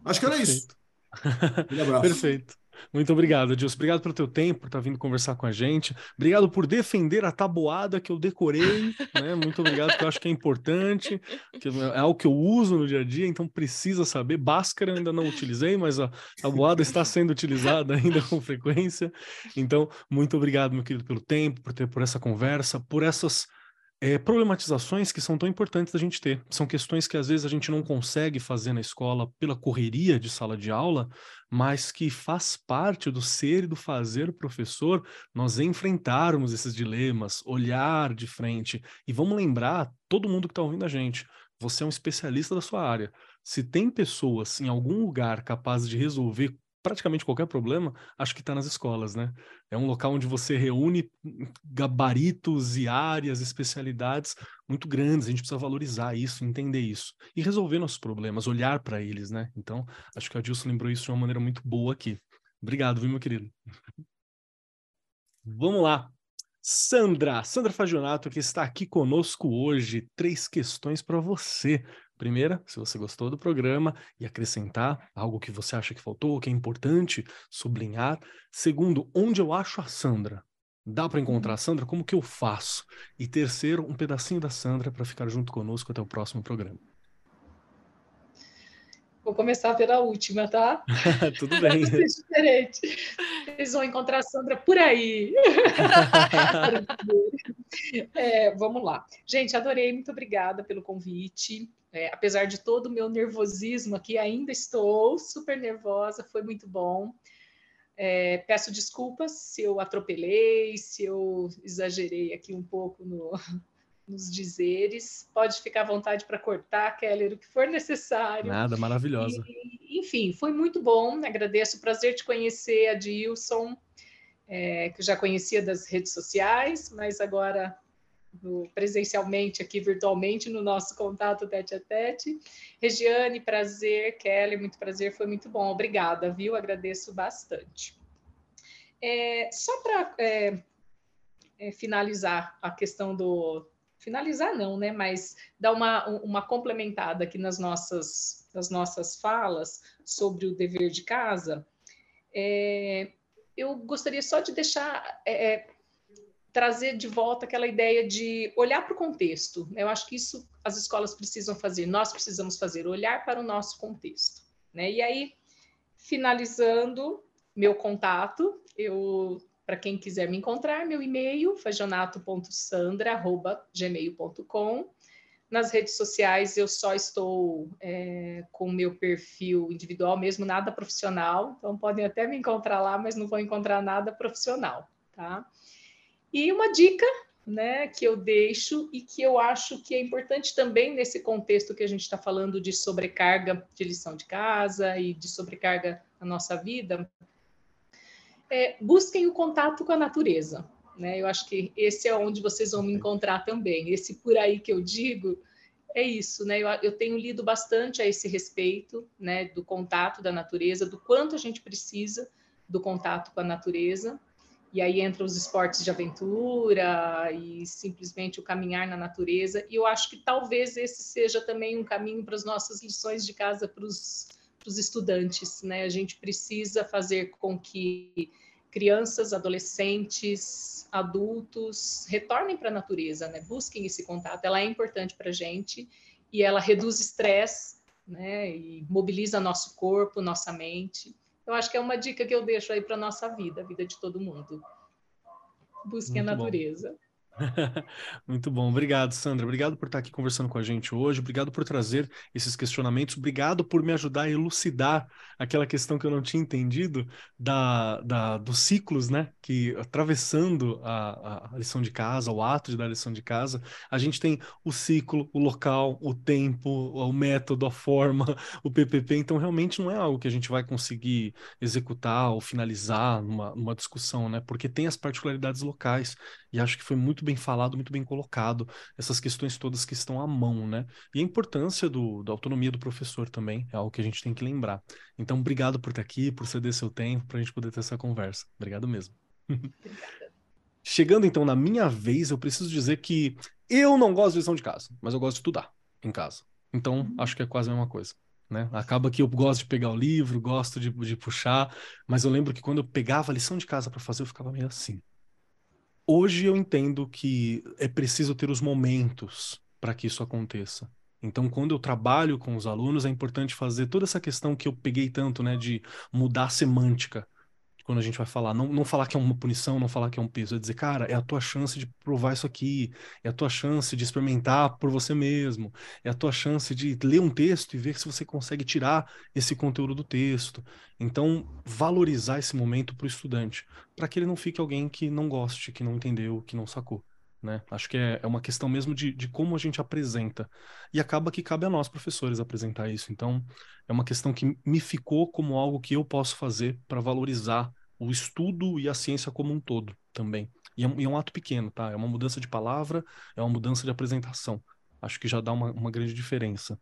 Acho que era Perfeito. isso. Um abraço. Perfeito. Muito obrigado, Edilson. Obrigado pelo teu tempo, por estar vindo conversar com a gente. Obrigado por defender a tabuada que eu decorei. Né? Muito obrigado, porque eu acho que é importante, que é algo que eu uso no dia a dia, então precisa saber. Bhaskara ainda não utilizei, mas a tabuada está sendo utilizada ainda com frequência. Então, muito obrigado, meu querido, pelo tempo, por ter por essa conversa, por essas é, problematizações que são tão importantes da gente ter. São questões que às vezes a gente não consegue fazer na escola pela correria de sala de aula, mas que faz parte do ser e do fazer professor nós enfrentarmos esses dilemas, olhar de frente. E vamos lembrar, todo mundo que está ouvindo a gente, você é um especialista da sua área. Se tem pessoas em algum lugar capazes de resolver praticamente qualquer problema, acho que está nas escolas, né? É um local onde você reúne gabaritos e áreas, especialidades muito grandes. A gente precisa valorizar isso, entender isso e resolver nossos problemas, olhar para eles, né? Então, acho que a Dilson lembrou isso de uma maneira muito boa aqui. Obrigado, viu, meu querido? Vamos lá. Sandra, Sandra Fagionato, que está aqui conosco hoje. Três questões para você. Primeira, se você gostou do programa e acrescentar algo que você acha que faltou, que é importante sublinhar. Segundo, onde eu acho a Sandra? Dá para encontrar a Sandra? Como que eu faço? E terceiro, um pedacinho da Sandra para ficar junto conosco até o próximo programa. Vou começar pela última, tá? Tudo bem. Vai diferente. Vocês vão encontrar a Sandra por aí. é, vamos lá. Gente, adorei, muito obrigada pelo convite. É, apesar de todo o meu nervosismo aqui, ainda estou super nervosa, foi muito bom. É, peço desculpas se eu atropelei, se eu exagerei aqui um pouco no, nos dizeres. Pode ficar à vontade para cortar, Keller, o que for necessário. Nada, maravilhosa. E, enfim, foi muito bom. Agradeço o prazer de conhecer a Dilson, é, que eu já conhecia das redes sociais, mas agora presencialmente aqui virtualmente no nosso contato tete a tete. Regiane, prazer, Kelly, muito prazer, foi muito bom, obrigada, viu? Agradeço bastante. É, só para é, é, finalizar a questão do. Finalizar não, né? Mas dar uma, uma complementada aqui nas nossas, nas nossas falas sobre o dever de casa. É, eu gostaria só de deixar é, é trazer de volta aquela ideia de olhar para o contexto. Eu acho que isso as escolas precisam fazer, nós precisamos fazer, olhar para o nosso contexto. Né? E aí, finalizando meu contato, eu para quem quiser me encontrar, meu e-mail, fajonato.sandra.gmail.com. Nas redes sociais eu só estou é, com o meu perfil individual mesmo, nada profissional. Então podem até me encontrar lá, mas não vão encontrar nada profissional, tá? E uma dica, né, que eu deixo e que eu acho que é importante também nesse contexto que a gente está falando de sobrecarga de lição de casa e de sobrecarga na nossa vida, é, busquem o contato com a natureza. Né? Eu acho que esse é onde vocês vão me encontrar também. Esse por aí que eu digo é isso, né? Eu, eu, tenho lido bastante a esse respeito, né? Do contato da natureza, do quanto a gente precisa do contato com a natureza e aí entram os esportes de aventura e simplesmente o caminhar na natureza. E eu acho que talvez esse seja também um caminho para as nossas lições de casa para os estudantes. Né? A gente precisa fazer com que crianças, adolescentes, adultos retornem para a natureza, né? busquem esse contato. Ela é importante para a gente e ela reduz estresse né? e mobiliza nosso corpo, nossa mente. Eu acho que é uma dica que eu deixo aí para nossa vida, a vida de todo mundo. Busquem Muito a natureza. Bom. Muito bom, obrigado, Sandra. Obrigado por estar aqui conversando com a gente hoje. Obrigado por trazer esses questionamentos. Obrigado por me ajudar a elucidar aquela questão que eu não tinha entendido da, da dos ciclos, né? Que atravessando a, a lição de casa, o ato de dar a lição de casa, a gente tem o ciclo, o local, o tempo, o método, a forma, o PPP. Então, realmente não é algo que a gente vai conseguir executar ou finalizar numa, numa discussão, né? Porque tem as particularidades locais. E acho que foi muito bem falado, muito bem colocado, essas questões todas que estão à mão, né? E a importância do, da autonomia do professor também é algo que a gente tem que lembrar. Então, obrigado por estar aqui, por ceder seu tempo, para a gente poder ter essa conversa. Obrigado mesmo. Chegando então na minha vez, eu preciso dizer que eu não gosto de lição de casa, mas eu gosto de estudar em casa. Então, uhum. acho que é quase a mesma coisa. Né? Acaba que eu gosto de pegar o livro, gosto de, de puxar, mas eu lembro que quando eu pegava a lição de casa para fazer, eu ficava meio assim. Hoje eu entendo que é preciso ter os momentos para que isso aconteça. Então, quando eu trabalho com os alunos, é importante fazer toda essa questão que eu peguei tanto, né, de mudar a semântica quando a gente vai falar. Não, não falar que é uma punição, não falar que é um peso, é dizer, cara, é a tua chance de provar isso aqui, é a tua chance de experimentar por você mesmo, é a tua chance de ler um texto e ver se você consegue tirar esse conteúdo do texto. Então, valorizar esse momento para o estudante, para que ele não fique alguém que não goste, que não entendeu, que não sacou. Né? Acho que é, é uma questão mesmo de, de como a gente apresenta. E acaba que cabe a nós, professores, apresentar isso. Então, é uma questão que me ficou como algo que eu posso fazer para valorizar o estudo e a ciência como um todo também. E é, um, e é um ato pequeno, tá? É uma mudança de palavra, é uma mudança de apresentação. Acho que já dá uma, uma grande diferença.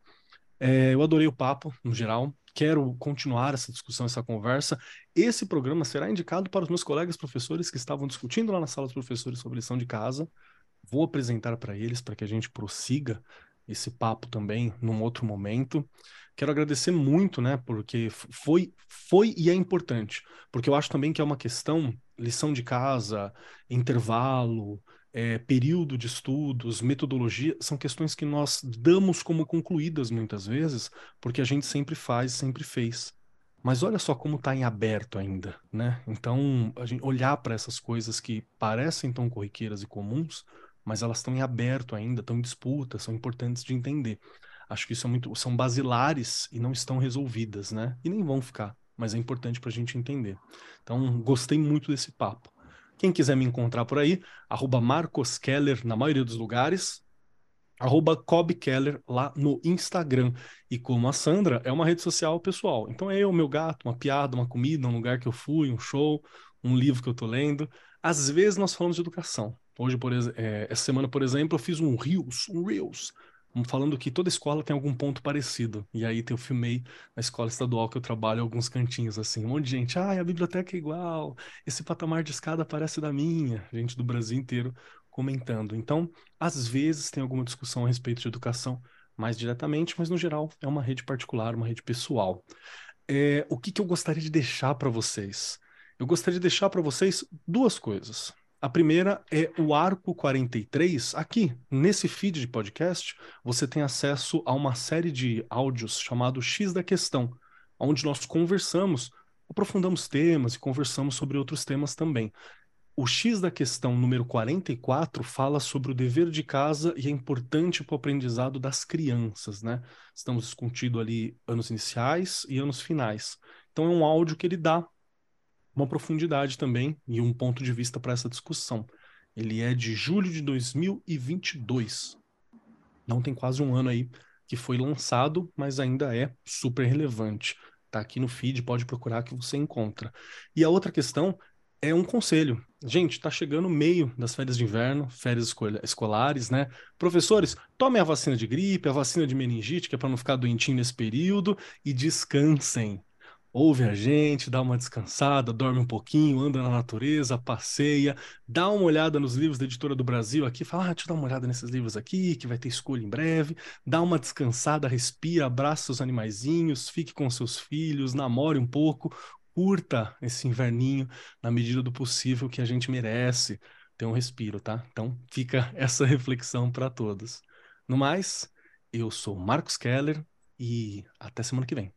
É, eu adorei o papo, no geral. Quero continuar essa discussão, essa conversa. Esse programa será indicado para os meus colegas professores que estavam discutindo lá na sala dos professores sobre lição de casa. Vou apresentar para eles para que a gente prossiga esse papo também num outro momento. Quero agradecer muito, né, porque foi, foi e é importante, porque eu acho também que é uma questão, lição de casa, intervalo, é, período de estudos, metodologia, são questões que nós damos como concluídas muitas vezes, porque a gente sempre faz, sempre fez. Mas olha só como está em aberto ainda, né? Então, a gente olhar para essas coisas que parecem tão corriqueiras e comuns, mas elas estão em aberto ainda, estão em disputa, são importantes de entender. Acho que isso é muito, são basilares e não estão resolvidas, né? E nem vão ficar, mas é importante para a gente entender. Então, gostei muito desse papo. Quem quiser me encontrar por aí, arroba Marcos Keller na maioria dos lugares, arroba Cobb Keller lá no Instagram. E como a Sandra, é uma rede social pessoal. Então é eu, meu gato, uma piada, uma comida, um lugar que eu fui, um show, um livro que eu tô lendo. Às vezes nós falamos de educação. Hoje, por é, essa semana, por exemplo, eu fiz um Reels, um Reels, falando que toda escola tem algum ponto parecido. E aí eu filmei na escola estadual que eu trabalho alguns cantinhos assim, um monte de gente, ah, a biblioteca é igual, esse patamar de escada parece da minha, gente do Brasil inteiro comentando. Então, às vezes tem alguma discussão a respeito de educação mais diretamente, mas no geral é uma rede particular, uma rede pessoal. É, o que, que eu gostaria de deixar para vocês? eu gostaria de deixar para vocês duas coisas. A primeira é o Arco 43. Aqui, nesse feed de podcast, você tem acesso a uma série de áudios chamado X da Questão, onde nós conversamos, aprofundamos temas e conversamos sobre outros temas também. O X da questão número 44 fala sobre o dever de casa e é importante para o aprendizado das crianças, né? Estamos discutindo ali anos iniciais e anos finais. Então é um áudio que ele dá uma profundidade também e um ponto de vista para essa discussão. Ele é de julho de 2022. Não tem quase um ano aí que foi lançado, mas ainda é super relevante. Tá aqui no feed, pode procurar que você encontra. E a outra questão é um conselho. Gente, tá chegando o meio das férias de inverno, férias escolares, né? Professores, tomem a vacina de gripe, a vacina de meningite, que é para não ficar doentinho nesse período, e descansem ouve a gente, dá uma descansada, dorme um pouquinho, anda na natureza, passeia, dá uma olhada nos livros da Editora do Brasil aqui, fala, ah, deixa eu dar uma olhada nesses livros aqui, que vai ter escolha em breve, dá uma descansada, respira, abraça seus animaizinhos, fique com seus filhos, namore um pouco, curta esse inverninho na medida do possível que a gente merece ter um respiro, tá? Então fica essa reflexão para todos. No mais, eu sou Marcos Keller e até semana que vem.